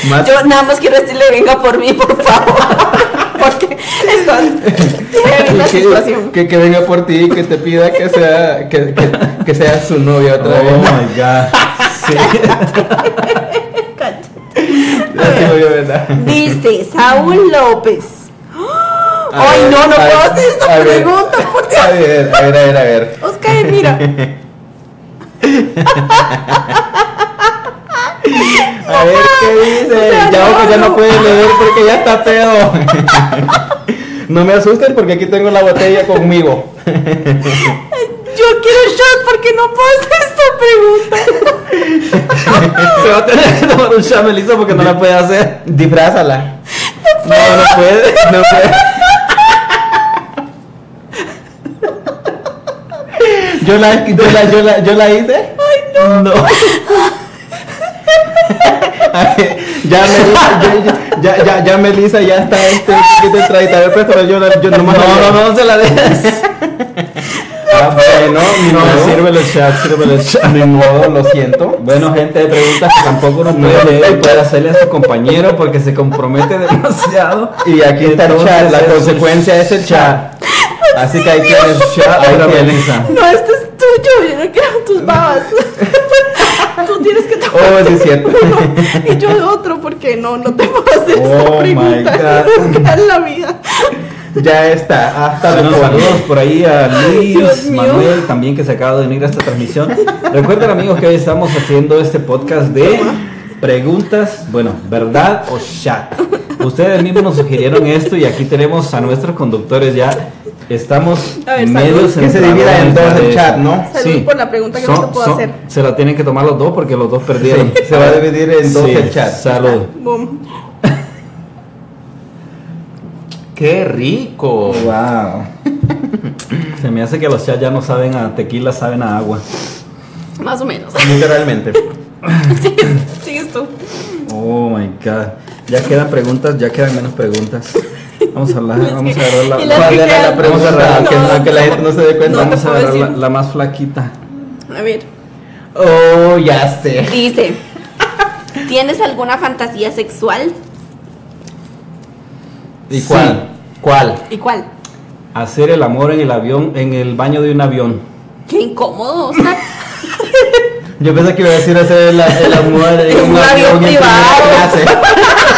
Más- Yo nada más quiero decirle venga por mí, por favor. Porque la que, situación. que, que venga por ti y que te pida que sea que, que, que sea su novia otra Oh vez. my god. Sí. Dice Saúl López. A Ay, ver, no, no puedo ver, hacer esta a ver. pregunta, por Dios. A ver, a ver, a ver, a ver. Oscar, mira. A ver qué dice. sea, Ya no, Ojo ya no no. puede leer porque ya está pedo. No me asusten porque aquí tengo la botella conmigo. Yo quiero shot porque no puedo hacer esta pregunta. Se va a tener que tomar un shot, Melissa, porque no la puede hacer. Disfrázala. No, no puede. No puede. Yo la, yo la, yo la, yo la hice. Ay, no. No. ya, Melissa, ya, ya, ya, ya Melissa ya está este poquito entradita. A ver, préstame, yo, yo No, no, no, no se la dejes. Ah, bueno, ni No, modo. sírvele el shot, sírvele el shot. Ni modo, lo siento. Bueno, gente de preguntas que tampoco uno puede leer y puede hacerle a su compañero porque se compromete demasiado. Y aquí está el chat, la consecuencia es el chat. Así que ahí tienes Shot ahí tienes. No, este es tuyo. Yo no quiero tus babas. Tú tienes que tomar Oh, sí es cierto. y yo otro porque no, no te puedo hacer Oh, esta my pregunta. God. Nunca en la vida. Ya está, hasta luego. saludos por ahí a Luis. Manuel, también que se acaba de unir a esta transmisión. Recuerden amigos que hoy estamos haciendo este podcast de preguntas, bueno, verdad o chat. Ustedes mismos nos sugirieron esto y aquí tenemos a nuestros conductores ya. Estamos A ver, medio salud. Que se divida en dos el chat, ¿no? Salud por la pregunta que no te puedo hacer. Se la tienen que tomar los dos porque los dos perdieron. Sí, se va a dividir en dos Sí, el chat. Salud. Boom. ¡Qué rico! Wow. Se me hace que los chats ya no saben a tequila, saben a agua. Más o menos. Literalmente. Sigues, sigues tú. Oh my god. Ya quedan preguntas, ya quedan menos preguntas. Vamos a hablar, vamos a agarrar la, ¿Cuál que era la quedan- pregunta? No, Aunque, no, la gente no se dé cuenta. No vamos a agarrar la, más flaquita. A ver. Oh, ya sé. Dice, ¿tienes alguna fantasía sexual? ¿Y cuál? ¿Cuál? ¿Y cuál? Hacer el amor en el avión, en el baño de un avión. Qué incómodo, Oscar. Yo pensé que iba a decir hacer el, el amor en En un avión primera privado.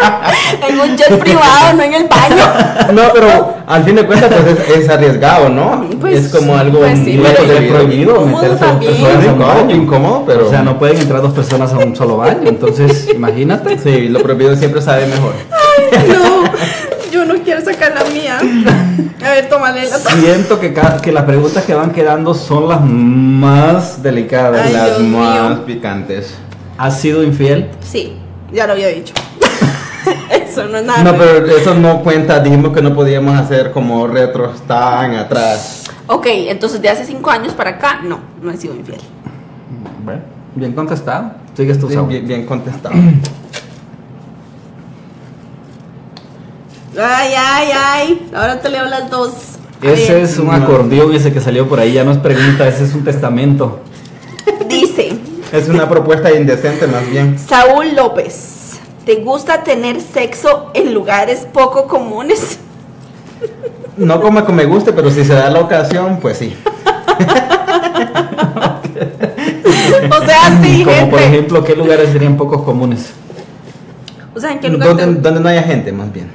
en un jet privado, no en el baño. No, pero al fin de cuentas pues es, es arriesgado, ¿no? Pues, es como algo pues sí, muy prohibido. meterse dos personas un baño. incómodo, pero O sea, no pueden entrar dos personas a un solo baño. Entonces, imagínate. Sí, lo prohibido siempre sabe mejor. No, yo no quiero sacar la mía. A ver, tómale la Siento que, que las preguntas que van quedando son las más delicadas. Ay, Las Dios más mío. picantes. ¿Has sido infiel? Sí, ya lo había dicho. Eso no es nada. No, pero eso no cuenta. Dijimos que no podíamos hacer como retros tan atrás. Ok, entonces de hace cinco años para acá, no, no he sido infiel. Bueno, bien contestado. Sigues tú, Saúl. bien, bien contestado. Ay, ay, ay. Ahora te leo las dos. A Ese es un acordeón ese que salió por ahí, ya no es pregunta, ese es un testamento. Dice, Es una propuesta indecente más bien. Saúl López, ¿te gusta tener sexo en lugares poco comunes? No como que me guste, pero si se da la ocasión, pues sí. O sea, sí, Como gente. por ejemplo, ¿qué lugares serían pocos comunes? O sea, ¿en qué lugar? Donde, te- donde no haya gente, más bien.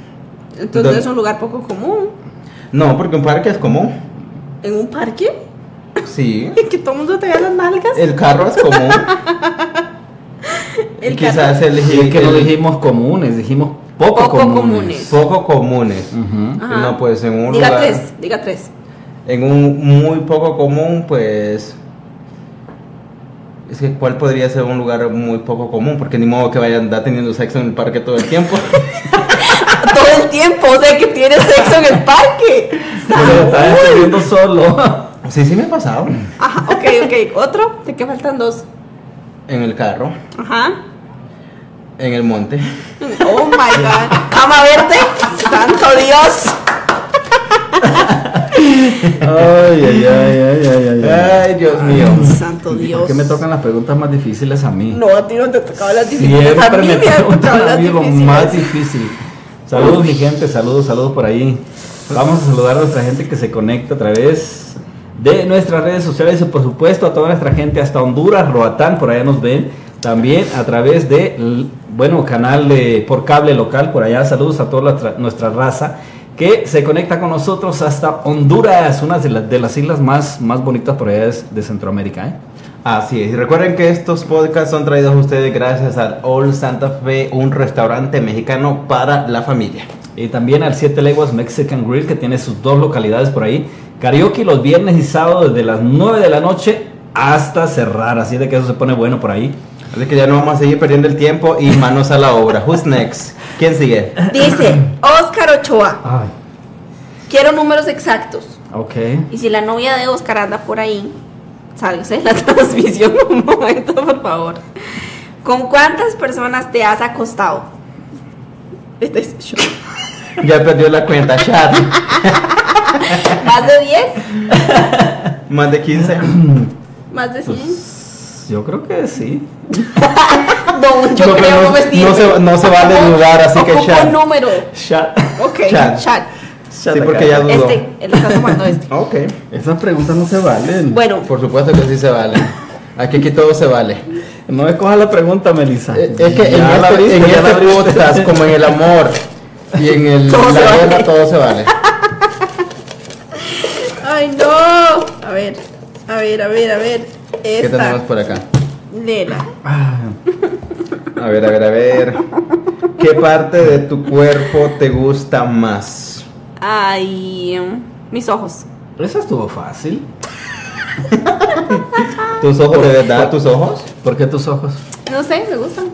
Entonces es un lugar poco común. No, porque un parque es común. ¿En un parque? Sí. Que todo el mundo te vea las nalgas. El carro es común. El y quizás carro. el, que no dijimos comunes, dijimos poco, Poco comunes. comunes. poco comunes. Ujú. Ajá. No, pues en un Diga lugar. tres, diga tres. En un muy poco común, pues. Es que, ¿cuál podría ser un lugar muy poco común? Porque ni modo que vayan a andar teniendo sexo en el parque todo el tiempo. Todo el tiempo, o sea, que tienes sexo en el parque. Pero estás escribiendo solo. sí, sí me ha pasado. Ajá, ok, ok. ¿Otro? ¿De qué faltan dos? En el carro, Ajá. En el monte. Oh my god. Cama verde. Santo Dios. Ay, ay, ay, ay, ay, ay, ay. Ay, Dios mío. Santo Dios. ¿Por qué me tocan las preguntas más difíciles a mí? No, a ti no te tocaba las difíciles. A Siempre mí me me han tocado preguntan a las difíciles. más difícil. Saludos mi gente, saludos, saludos por ahí. Vamos a saludar a nuestra gente que se conecta a través de nuestras redes sociales y por supuesto a toda nuestra gente hasta Honduras, Roatán, por allá nos ven. También a través de, bueno, canal de, por cable local, por allá. Saludos a toda nuestra, nuestra raza que se conecta con nosotros hasta Honduras, una de, las- de las islas más, más bonitas por allá de, de Centroamérica. ¿eh? Así es. Y recuerden que estos podcasts son traídos a ustedes gracias al All Santa Fe, un restaurante mexicano para la familia. Y también al Siete Leguas Mexican Grill, que tiene sus dos localidades por ahí, Karaoke los viernes y sábados desde las 9 de la noche hasta cerrar. Así de que eso se pone bueno por ahí. Así que ya no vamos a seguir perdiendo el tiempo y manos a la obra. Who's next? ¿Quién sigue? Dice Oscar Ochoa. Ay, Quiero números exactos. ok. Y si la novia de Oscar anda por ahí, sálgase la transmisión un momento, por favor. ¿Con cuántas personas te has acostado? Este es yo. Ya perdió la cuenta, chat. ¿Más de 10? Más de 15. ¿Más de 100? Pues, yo creo que sí. no, yo No, creo no- no se- no se vale dudar, así que chat. un número. Chat. Ok, Chat. chat. Sí, porque ya dudó. Este, él está tomando este. Ok. Esas preguntas no se valen. Bueno, Por supuesto que sí se vale. Aquí, aquí todo se vale. No escoja la pregunta, Melissa. Eh, Es que en este, en este podcast, como en el amor y en el, Todo se la vale. guerra, todo se vale. ay no. A ver, a ver, a ver, a ver. ¿Qué tenemos por acá? Lela. Ah, A ver, a ver, a ver. ¿Qué parte de tu cuerpo te gusta más? Ay, um, mis ojos. Esa estuvo fácil. ¿Tus ojos de verdad? ¿Tus ojos? ¿Por qué tus ojos? No sé, me gustan.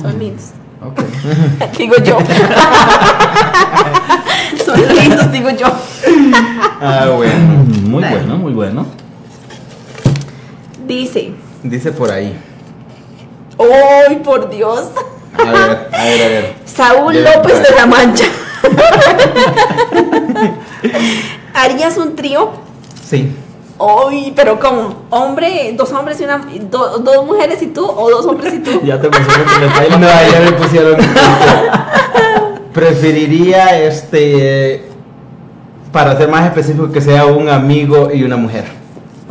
Son lindos. Ok. Digo yo. Son lindos, digo yo. Ah, bueno. Muy bueno, muy bueno. Dice. Dice por ahí. ¡Ay, por Dios! A ver, a ver, a ver. Saúl López de la Mancha. ¿Harías un trío? Sí. ¡Ay, pero como hombre, dos hombres y una. do- dos mujeres y tú, o dos hombres y tú? Ya te pusieron que le No, ya me pusieron. Preferiría este. Para ser más específico, que sea un amigo y una mujer.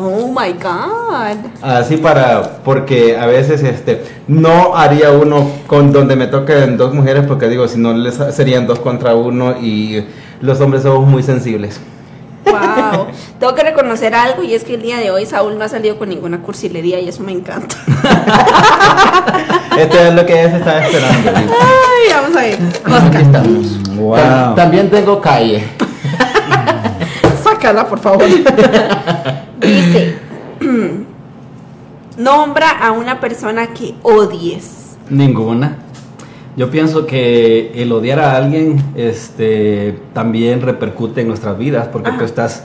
Oh my god. Así para, porque a veces este, no haría uno con donde me toquen dos mujeres, porque digo, si no les serían dos contra uno y los hombres somos muy sensibles. Wow. Tengo que reconocer algo y es que el día de hoy Saúl no ha salido con ninguna cursilería y eso me encanta. Esto es lo que ella se estaba esperando. Ay, vamos a ver. Aquí estamos. Wow. Tam- También tengo calle. sácala, por favor. Dice: Nombra a una persona que odies. Ninguna. Yo pienso que el odiar a alguien este, también repercute en nuestras vidas, porque Ajá. tú estás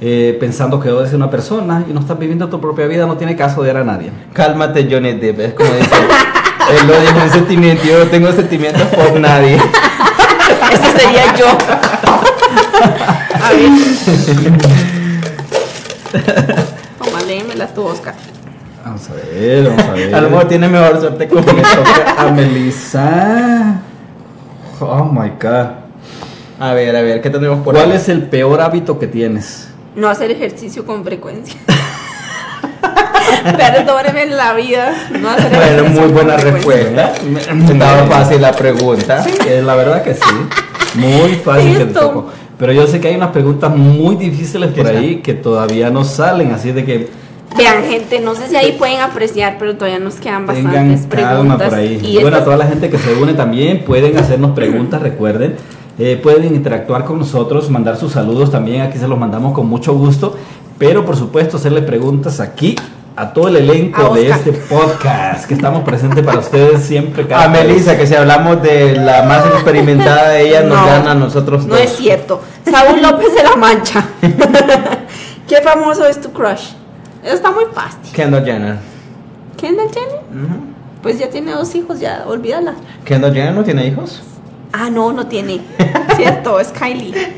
eh, pensando que odias a una persona y no estás viviendo tu propia vida, no tiene caso odiar a nadie. Cálmate, Johnny Depp. Es como dice. El odio es un sentimiento. Yo no tengo sentimientos por nadie. Ese sería yo. A ver. Toma, léemelas tú, Oscar. Vamos a ver, vamos a ver. A lo mejor tiene mejor suerte con Me toca a Melissa. Oh my god. A ver, a ver, ¿qué tenemos por ¿Cuál ahí? es el peor hábito que tienes? No hacer ejercicio con frecuencia. Perdóneme la vida. No hacer Bueno, ejercicio muy con buena frecuencia. respuesta. Estaba fácil la pregunta. Sí, la verdad que sí. Muy fácil que te Listo. tocó. Pero yo sé que hay unas preguntas muy difíciles por ahí que todavía no salen, así de que Vean, gente, no sé si ahí pueden apreciar, pero todavía nos quedan tengan bastantes calma preguntas. por ahí. Y bueno, a toda la gente que se une también pueden hacernos preguntas, recuerden. Eh, pueden interactuar con nosotros, mandar sus saludos también, aquí se los mandamos con mucho gusto. Pero por supuesto, hacerle preguntas aquí a todo el elenco de este podcast que estamos presentes para ustedes siempre. cada A Melissa, que si hablamos de la más experimentada de ella, nos No, gana a nosotros No dos. es cierto. Saúl López de la Mancha. ¿Qué famoso es tu crush? Eso está muy fácil. Kendall Jenner. ¿Kendall Jenner? Ujú. Pues ya tiene dos hijos, ya, olvídala. ¿Kendall Jenner no tiene hijos? Ah, no, no tiene. Cierto, es Kylie.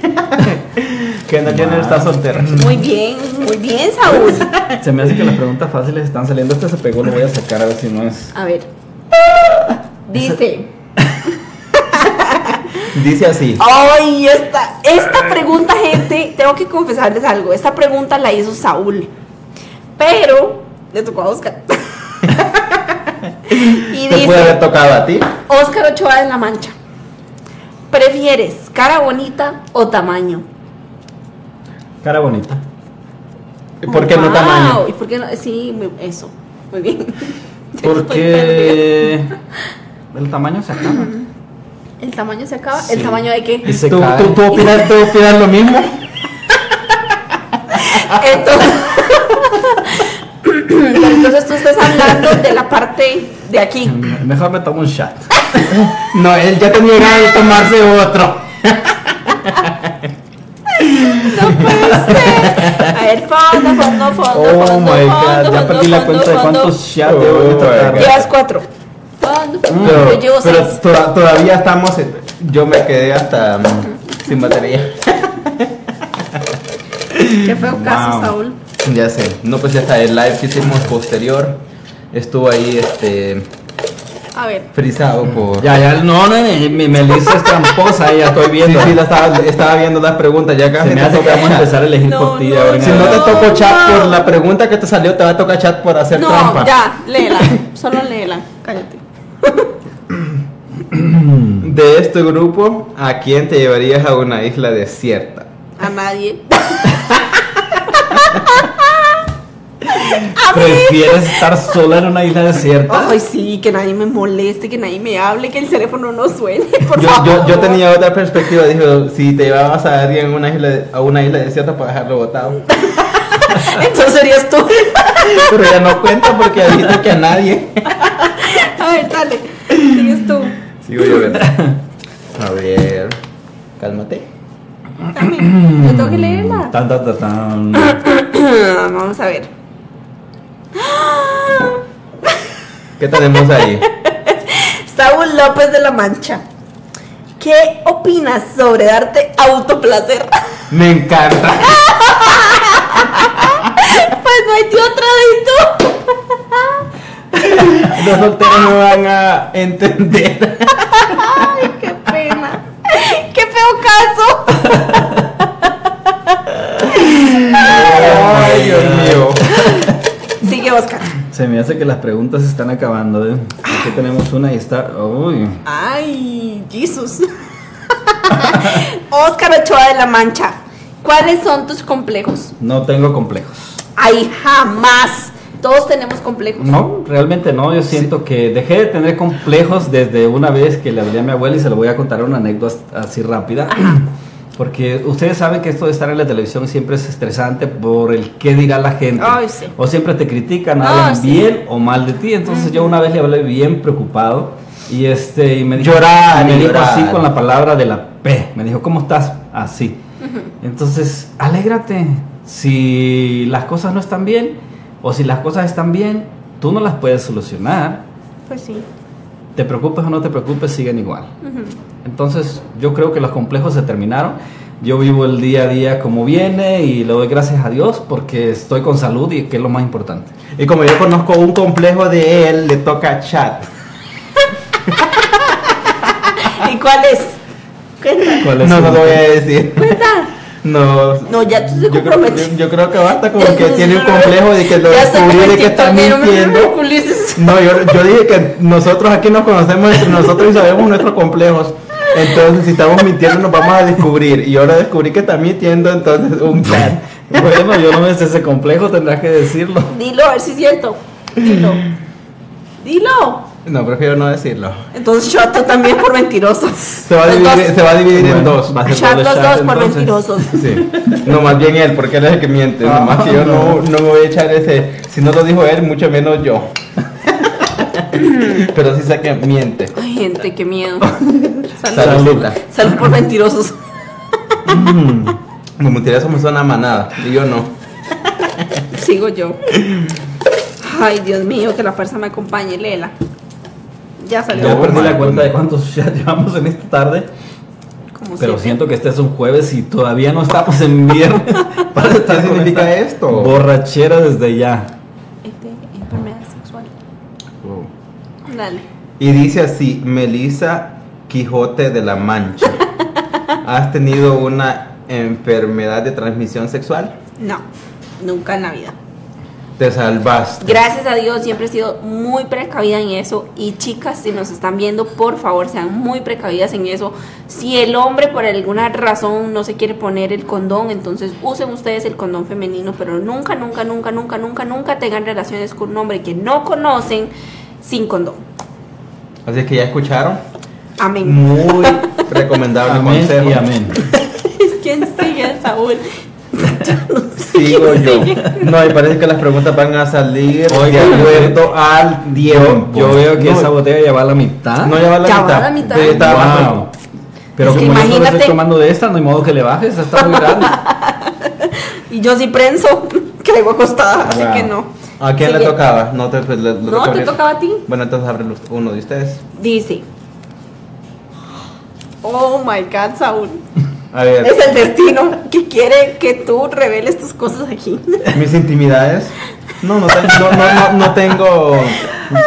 Kendall Jenner está soltera. Muy bien, muy bien, Saúl. Se me hace que las preguntas fáciles están saliendo. Este se pegó, lo voy a sacar a ver si no es. A ver. Dice. Dice así. Ay, esta, esta pregunta, gente, tengo que confesarles algo. Esta pregunta la hizo Saúl. Pero le tocó a Oscar. y ¿Te puede haber dice, tocado a ti? Oscar Ochoa de la Mancha. ¿Prefieres cara bonita o tamaño? Cara bonita. ¿Por qué no tamaño? ¿Y por qué no? Sí, muy- eso. Muy bien. Porque el tamaño se acaba. ¿El tamaño se acaba? ¿El tamaño de qué? Y se ¿Tú, cae. tú, tú opinas, tú opinas lo mismo? Entonces, pero entonces tú estás hablando de la parte de aquí. Mejor me tomo un shot. No, él ya tenía ganas de tomarse otro. No puede ser. A ver, fondo, fondo, fondo, Oh fondo, my fondo, god, ya fondo, perdí la fondo, cuenta de cuántos shots Oh debo de my tocar. God. Llevas cuatro. Fondo. Pero, Yo llevo pero seis. toda- todavía estamos. en- yo me quedé hasta mm, sin batería. Qué feo caso, Wow. Saúl. Ya sé. No, pues ya está. El live que hicimos posterior estuvo ahí este A ver. frisado por. Ya, ya, no, no, mi, mi Melissa es tramposa, ya estoy Sí, viendo. sí, la estaba, estaba viendo las preguntas. Ya casi Se me te hace que toca vamos a chat. empezar a elegir No, por ti. no, Si no te tocó chat no. por la pregunta que te salió, te va a tocar chat por hacer No, trampa. ya, léela. Solo léela. Cállate. De este grupo, ¿a quién te llevarías a una isla desierta? A nadie. ¿Prefieres estar sola en una isla desierta? Ay, sí, que nadie me moleste, que nadie me hable, que el teléfono no suene, por Yo, favor. yo, yo tenía otra perspectiva, dijo, si te llevabas a alguien a una isla, a una isla desierta para dejarlo botado. Entonces serías tú. Pero ya no cuenta porque dijiste que a nadie. A ver, dale. Sigues tú. Sigo yo. A ver, cálmate. Dame. Yo tengo que leerla. Tan, tan, tan, tan. Vamos a ver. ¿Qué tenemos ahí? Saúl López de la Mancha. ¿Qué opinas sobre darte autoplacer? Me encanta. Pues no hay de otra de tú. Los solteros me van a entender. Ay, qué pena. Qué feo caso. Ay, Dios mío. Sigue, Oscar. Se me hace que las preguntas se están acabando. ¿eh? Aquí tenemos una y está. Uy. Ay, Jesús. Oscar Ochoa de la Mancha. ¿Cuáles son tus complejos? No tengo complejos. Ay, jamás. Todos tenemos complejos. No, realmente no. Yo siento que dejé de tener complejos desde una vez que le hablé a mi abuela y se lo voy a contar una anécdota así rápida. Porque ustedes saben que esto de estar en la televisión siempre es estresante por el qué dirá la gente. Ay, sí. O siempre te critican, Ah, hablan sí. bien o mal de ti. Entonces yo una vez le hablé bien preocupado y este y me dijo, Llorar, y me dijo llorar. así con la palabra de la P. Me dijo, ¿cómo estás? Así. Entonces, alégrate. Si las cosas no están bien o si las cosas están bien, tú no las puedes solucionar. Pues sí. Te preocupes o no te preocupes, siguen igual. Entonces, yo creo que los complejos se terminaron. Yo vivo el día a día como viene y le doy gracias a Dios porque estoy con salud y que es lo más importante. Y como yo conozco un complejo de él, le toca chat. ¿Y cuál es? ¿Cuál es No, su- no lo voy a decir. Cuenta. No. No, ya tú te yo creo, yo- yo creo que basta con que tiene un complejo de que lo descubrí de que está mintiendo. No, yo, yo dije que nosotros aquí nos conocemos entre nosotros y sabemos nuestros complejos. Entonces, si estamos mintiendo, nos vamos a descubrir. Y ahora descubrí que está mintiendo, entonces un chat. Bueno, yo no me sé ese complejo, tendrás que decirlo. Dilo, a ver si es cierto. Dilo. Dilo. No, prefiero no decirlo. Entonces, tú también por mentirosos. Se va a Los dividir, se va a dividir en dos. va a ser Shot los shot, dos por entonces. mentirosos. Sí. No, más bien él, porque él es el que miente. Ah, Nomás que yo no, no. no me voy a echar ese. Si no lo dijo él, mucho menos yo. Pero sí sé que miente. Ay, gente, qué miedo. Saludita. Salud por mentirosos. Como mentiroso me suena a manada. Y yo no. Sigo yo. Ay, Dios mío, que la fuerza me acompañe, Lela. Ya salió. Ya perdí la cuenta de cuántos ya llevamos en esta tarde. Como Pero siete. siento que este es un jueves y todavía no estamos en viernes. Para estar ¿Qué significa esto? Borrachera desde ya. Este, enfermedad sexual. Oh. Dale. Y dice así, Melissa Quijote de la Mancha. ¿Has tenido una enfermedad de transmisión sexual? No, nunca en la vida. Te salvaste. Gracias a Dios siempre he sido muy precavida en eso y chicas si nos están viendo por favor sean muy precavidas en eso. Si el hombre por alguna razón no se quiere poner el condón, entonces usen ustedes el condón femenino, pero nunca, nunca, nunca, nunca, nunca, nunca tengan relaciones con un hombre que no conocen sin condón. Así que ya escucharon. Amén. Muy recomendable Amén consejo. y amén. ¿Quién sigue, Saúl? Sigo yo. No, y parece que las preguntas van a salir Oiga, de acuerdo al tiempo. yo veo que no, esa botella ya va a la mitad. no ya va a la Ya va mitad. a la mitad. Yo estaba- Wow. Pero Es que como yo solo imagínate- estoy tomando de esta, no hay modo que le bajes, está muy grande. Y yo sí prenso, caigo acostada, así que no. ¿A quién le tocaba? No, te, pues, le- le No, te tocaba a ti. Bueno, entonces abre uno de ustedes. Dice. Oh my god, Saúl. A ver, Es el destino que quiere que tú reveles tus cosas aquí. mis intimidades. No, no, ten- no, no, no, no tengo.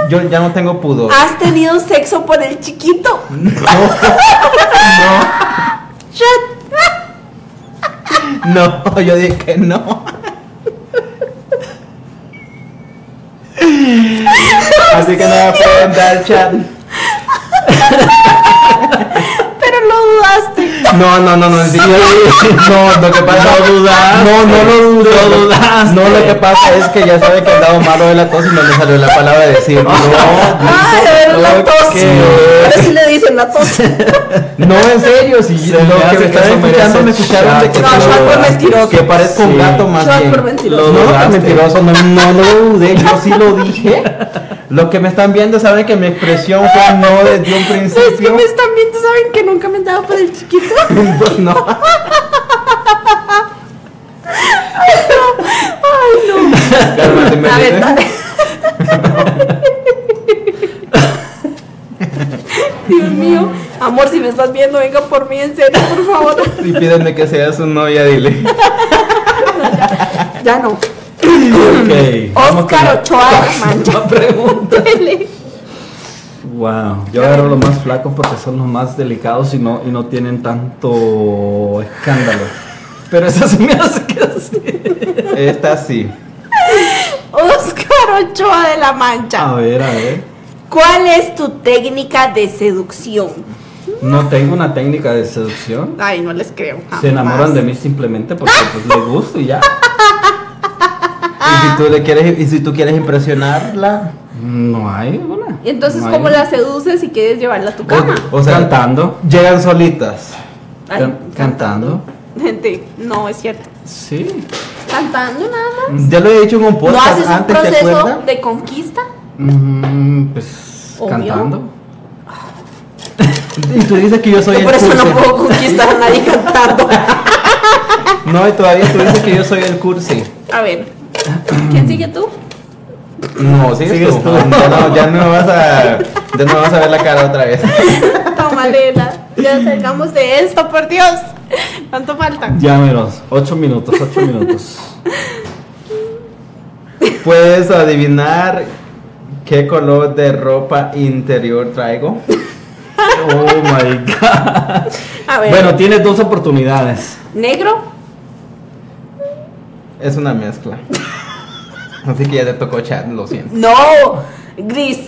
Yo ya no tengo pudor. ¿Has tenido sexo por el chiquito? No, yo dije que no. Así que no me pueden dar chat. Lo dudaste. No, no, no, no, sí, yo no, lo que pasa Lo dudaste. No, no lo dudé. Lo dudaste. No, lo que pasa es que ya sabe que he dado malo de la tos y no le salió la palabra decir. No, Ay, era la ok. tos. Ahora sí le dicen la tos. no, en serio, si Se lo que me están escuchando me escucharon de que, No, lo- por mentiroso. que parezco un Sí. gato más bien. por mentiroso. No, mentiroso, no, no lo dudé, yo sí lo dije. Lo que me están viendo saben que mi expresión fue no desde un Es que principio. me están viendo, saben que nunca me han dado por el chiquito. Pues no. Ay, no. Cálmate, dale. Dios mío, amor, si me estás viendo, venga por mí, en serio, por favor. Y pídeme que seas su novia, dile. Ya no. Oscar Ochoa de la Mancha. pregunta. Wow, yo agarro los más flacos porque son los más delicados y no, y no tienen tanto escándalo. Pero esa se me hace que sí. Esta sí. Oscar Ochoa de la Mancha. A ver, a ver. ¿Cuál es tu técnica de seducción? No tengo una técnica de seducción. Ay, no les creo. Se enamoran de mí simplemente porque pues les gusto y ya. Y si tú le quieres, y si tú quieres impresionarla, No hay una. Y entonces, No ¿cómo la seduces y quieres llevarla a tu cama? o sea, cantando. llegan solitas. Ay, Can- cantando. Gente, no es cierto. Sí. Cantando nada más. Ya lo he dicho en un ¿No podcast haces un antes, ¿te proceso de conquista? Mm, pues Obvio. cantando. Y tú dices que yo soy Yo el por eso no cursi. puedo conquistar a nadie cantando. No, y todavía tú dices que yo soy el cursi. A ver, ¿quién sigue tú? No, sigues, Sigues tú. tú. Ya, no, ya no me vas a, ya no me vas a ver la cara otra vez. Toma, Lela. Ya salgamos de esto, por Dios. ¿Cuánto falta? Ya menos. Ocho minutos, ocho minutos. Puedes adivinar qué color de ropa interior traigo. Oh my god. A ver, Bueno, tienes dos oportunidades. ¿negro? Es una mezcla. Así que ya te tocó chat, lo siento. No, gris.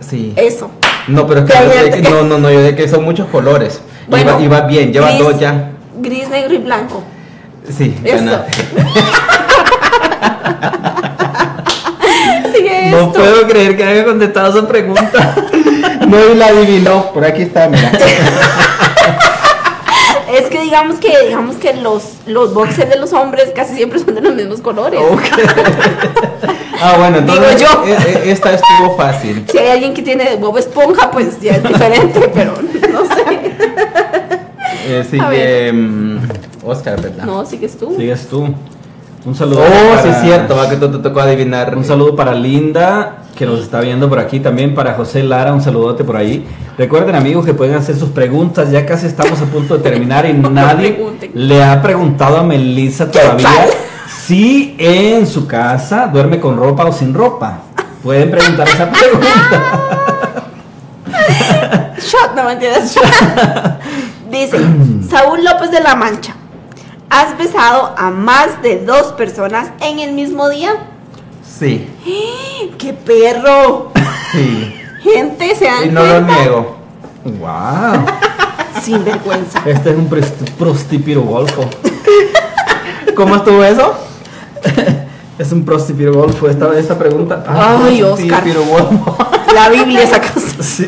Sí. Eso. No, pero es que no, no, no, yo sé que son muchos colores. Y Bueno, va, y va bien, lleva gris, dos ya. Gris, negro y blanco. Sí, Eso. Sigue No esto. puedo creer que haya contestado esa pregunta. No, y la adivinó. Por aquí está, mira. Es que digamos que digamos que los los boxers de los hombres casi siempre son de los mismos colores. Ah, bueno, entonces Digo yo. e- e- esta estuvo fácil. Si hay alguien que tiene Bob Esponja, pues ya es diferente, pero no sé. Eh, sigue mm, Oscar, ¿verdad? No, sigues tú. Sigues tú. Un saludo. Oh, para- sí es cierto, va que tú te tocó adivinar. Un saludo para Linda, que nos está viendo por aquí. También para José Lara, un saludote por ahí. Recuerden, amigos, que pueden hacer sus preguntas. Ya casi estamos a punto de terminar y nadie le ha preguntado a Melissa ¿Qué todavía si en su casa duerme con ropa o sin ropa. Pueden preguntar esa pregunta. Shot, no mentiras. Dice, Saúl López de la Mancha. ¿Has besado a más de dos personas en el mismo día? Sí, ¡Qué perro! sí. Gente, se dan Y no lo niego. ¡Wow! Sin vergüenza. Este es un prost- prostipiro golfo. ¿Cómo estuvo eso? Es un prostipiro golfo esta, esta pregunta. Ay, Sí, Oscar. La Biblia esa cosa. Sí.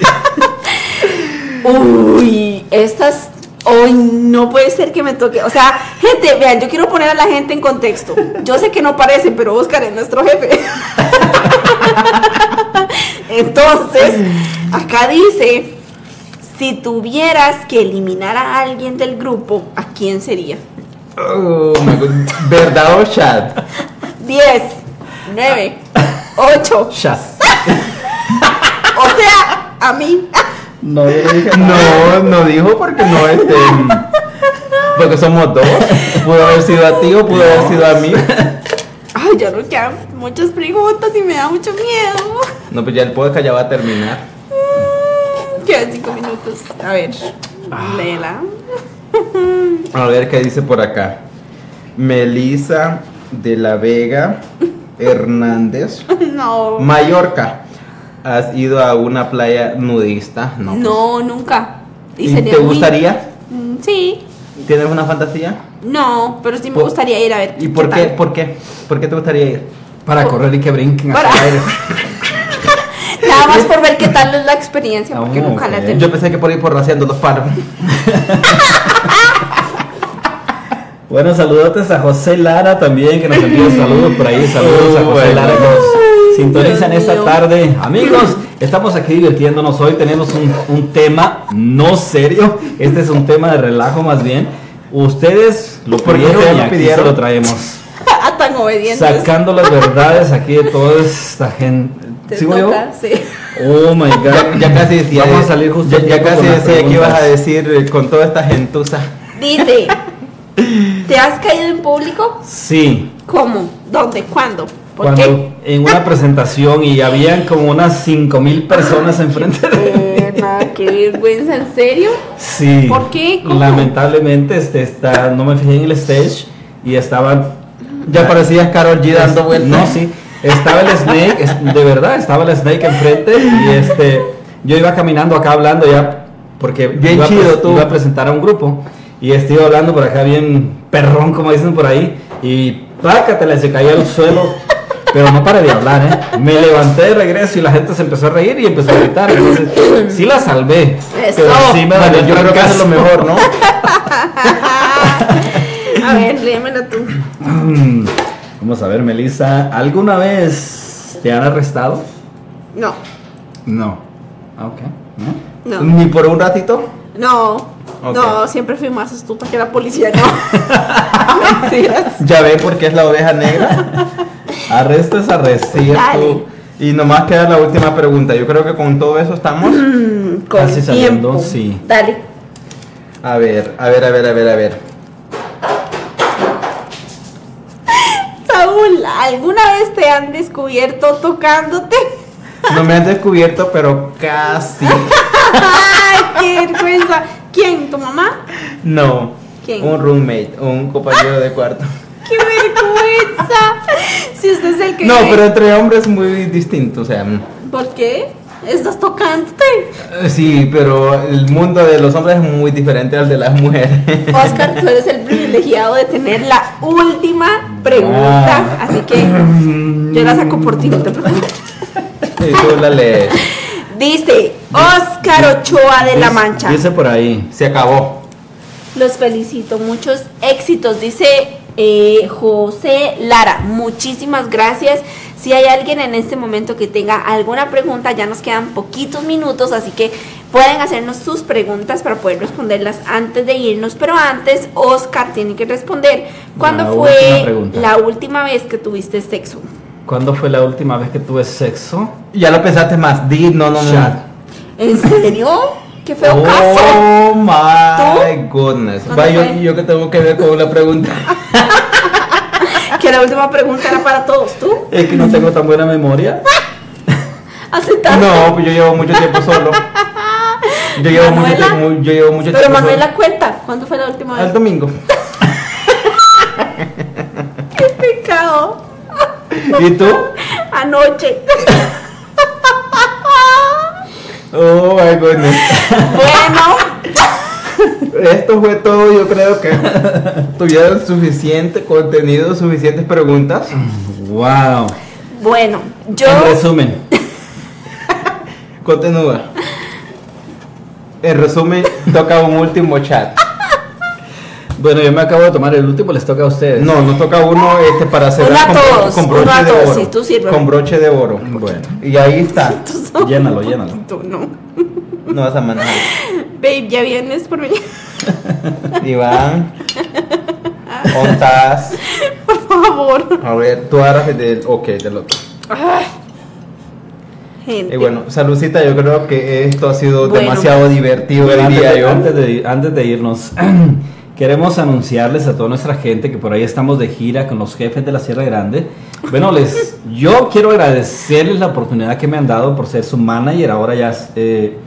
Uy, estas. Hoy no puede ser que me toque. O sea, gente, vean, yo quiero poner a la gente en contexto. Yo sé que no parece, pero Oscar es nuestro jefe. Entonces, acá dice, si tuvieras que eliminar a alguien del grupo, ¿a quién sería? Oh, my God. ¿Verdad o chat? 10, 9, 8. Chas. O sea, a mí. No, yo no dije nada. No, no dijo porque no este. Porque somos dos. Pudo haber sido a ti o pudo haber sido a mí. Ay, ya no quedan muchas preguntas y me da mucho miedo. No, pues ya el podcast ya va a terminar. Mm, Quedan 5 minutos. A ver, léela. A ver qué dice por acá. Melisa de la Vega Hernández. No. Mallorca. ¿Has ido a una playa nudista? No. pues. No, nunca. ¿Y sería te gustaría? Mm, Sí. ¿Tienes una fantasía? No, pero sí me gustaría ir a ver. ¿Y por qué tal. ¿Por qué? ¿Por qué te gustaría ir? Para correr y que brinquen Para- hacia el aire. Nada más por ver qué tal es la experiencia, porque Ah, nunca la tenido. Yo pensé que por ir por raciando los palos. Bueno, saludotes a José Lara también, que nos envía saludos por ahí. Saludos a José bueno. Lara que nos sintonizan Dios esta mío. tarde. Amigos, estamos aquí divirtiéndonos. Hoy tenemos un, un tema no serio. Este es un tema de relajo más bien. Ustedes lo pidieron ustedes y lo aquí pidieron. se lo traemos. Ah, tan obedientes. Sacando las verdades aquí de toda esta gente. Te ¿Sigo yo? toca, sí. Oh my god. Ya, ya casi decía. Vamos a salir justo Ya, ya casi decía que ibas a decir eh, con toda esta gentuza. Dice, ¿te has caído en público? Sí. ¿Cómo? ¿Dónde? ¿Cuándo? ¿Por Cuando qué? en una presentación y habían como unas 5000 personas enfrente de nada, qué vergüenza, ¿en serio? Sí. ¿Por qué? ¿Cómo? Lamentablemente este, está, no me fijé en el stage y estaban. Ya parecías Carol G dando vueltas. No, sí. Estaba el Snake, de verdad, estaba el Snake enfrente y este. Yo iba caminando acá hablando ya, porque Bien iba, a chido, pres- tú. iba a presentar a un grupo y estoy hablando por acá bien perrón, como dicen por ahí, y pácatela, se cayó al suelo. Pero no paré de hablar, ¿eh? Me levanté de regreso y la gente se empezó a reír y empezó a gritar. Entonces, sí la salvé. Eso. Pero sí me dolió yo creo que es lo mejor, ¿no? A ver, léemela tú. Mm, Vamos a ver, Melissa. ¿Alguna vez te han arrestado? No, No. Ah, Ok. ¿No? no, Ni por un ratito. no. No, siempre fui más astuta que la policía, no. Mentiras. Ya ve por qué es la oveja negra. Arresto es arresto. Dale. Y nomás queda la última pregunta. Yo creo que con todo eso estamos. Mm, con Casi saliendo, sí. Dale. A ver, a ver, a ver, a ver, a ver. Saúl, ¿alguna vez te han descubierto tocándote? No me han descubierto, pero casi. ¡Ay, qué vergüenza! ¿Quién? ¿Tu mamá? No. ¿Quién? Un roommate, un compañero de cuarto. ¡Qué vergüenza! Si usted es el que. No, pero entre hombres muy distinto, o sea. mm, ¿Por qué? ¿Estás tocándote? eh, Sí, pero el mundo de los hombres es muy diferente al de las mujeres. Oscar, tú eres el privilegiado de tener la última pregunta. Ah. Así que yo la saco por ti, no te preocupes. Y tú la lees. Dice Oscar Ochoa de La Mancha. Dice por ahí. Se acabó. Los felicito, muchos éxitos. Dice eh, José Lara, muchísimas gracias. Si hay alguien en este momento que tenga alguna pregunta, ya nos quedan poquitos minutos, así que pueden hacernos sus preguntas para poder responderlas antes de irnos. Pero antes, Oscar tiene que responder. ¿Cuándo La fue última la última vez que tuviste sexo? ¿Cuándo fue la última vez que tuve sexo? Ya lo pensaste más. Di, no, no, no. ¿En serio? ¡Qué feo caso! Oh my goodness. ¿Dónde Va, yo, fue? yo que tengo que ver con la pregunta. Que la última pregunta era para todos, ¿tú? Es que no tengo tan buena memoria. Hace tanto. No, pues yo llevo mucho tiempo solo. Yo llevo mucho tiempo, yo llevo mucho Pero tiempo Manuela cuenta, ¿cuándo fue la última solo. vez? Al domingo. ¡Qué pecado! ¿Y tú? Anoche. Oh my goodness. Bueno, Esto fue todo, yo creo que tuvieron suficiente contenido, suficientes preguntas. Wow. bueno, yo En resumen, Continúa. En resumen, toca un último chat. Bueno, yo me acabo de tomar el último, les toca a ustedes. No, nos toca uno este para cerrar Uno a con, todos, con broche a de todos, oro. sí, tú sirve. Con broche de oro. Bueno, Y ahí está. llénalo, llénalo. Tú no. No vas a manejar. Babe, ya vienes por mí. Iván. ¿Dónde estás? Por favor. A ver, tú el del. Ok, del otro. Gente. Y bueno, saludcita, yo creo que esto ha sido Bueno. demasiado divertido, Bueno, antes, diría de, yo. antes de- antes de irnos, queremos anunciarles a toda nuestra gente que por ahí estamos de gira con los jefes de la Sierra Grande. Bueno, les, yo quiero agradecerles la oportunidad que me han dado por ser su manager. Ahora ya eh,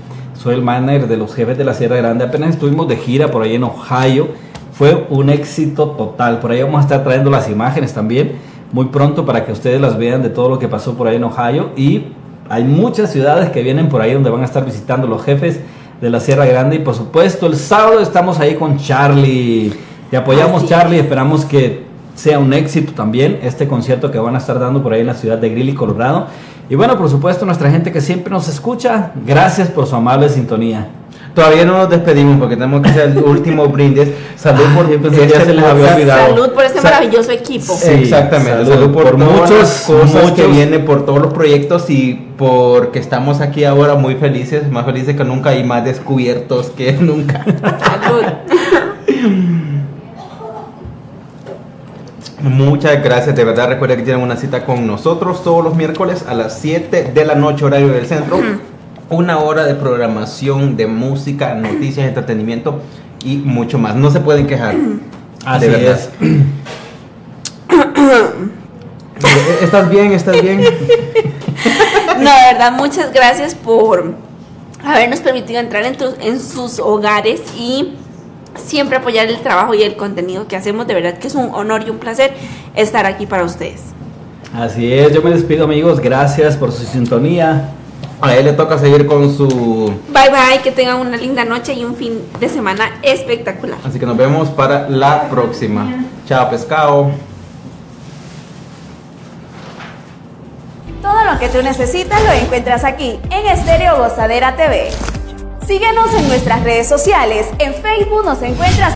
soy el manager de los jefes de la Sierra Grande. Apenas estuvimos de gira por ahí en Ohio. Fue un éxito total. Por ahí vamos a estar trayendo las imágenes también muy pronto para que ustedes las vean de todo lo que pasó por ahí en Ohio. Y hay muchas ciudades que vienen por ahí donde van a estar visitando los jefes de la Sierra Grande. Y por supuesto, el sábado estamos ahí con Charlie. Te apoyamos, Así Charlie. Esperamos que sea un éxito también este concierto que van a estar dando por ahí en la ciudad de Greeley, Colorado. Y bueno, por supuesto, nuestra gente que siempre nos escucha, gracias por su amable sintonía. Todavía no nos despedimos porque tenemos que hacer el último brindis. Salud por pensé que ya se les había olvidado. Salud por este maravilloso equipo. Sí, Exactamente, salud salud por, por muchos, las cosas que muchos- vienen, por todos los proyectos y porque estamos aquí ahora muy felices, más felices que nunca y más descubiertos que nunca. Salud. Muchas gracias, de verdad recuerden que tienen una cita con nosotros todos los miércoles a las 7 de la noche horario del centro. Una hora de programación de música, noticias, entretenimiento y mucho más. No se pueden quejar. Así de verdad. es. ¿Estás bien? ¿Estás bien? No, de verdad, muchas gracias por habernos permitido entrar en, tus- en sus hogares y siempre apoyar el trabajo y el contenido que hacemos. De verdad que es un honor y un placer estar aquí para ustedes. Así es, yo me despido amigos, gracias por su sintonía. A él le toca seguir con su... Bye bye, que tengan una linda noche y un fin de semana espectacular. Así que nos vemos para la próxima. Chao, pescado. Todo lo que tú necesitas lo encuentras aquí en Estéreo Gozadera TV. Síguenos en nuestras redes sociales. En Facebook nos encuentras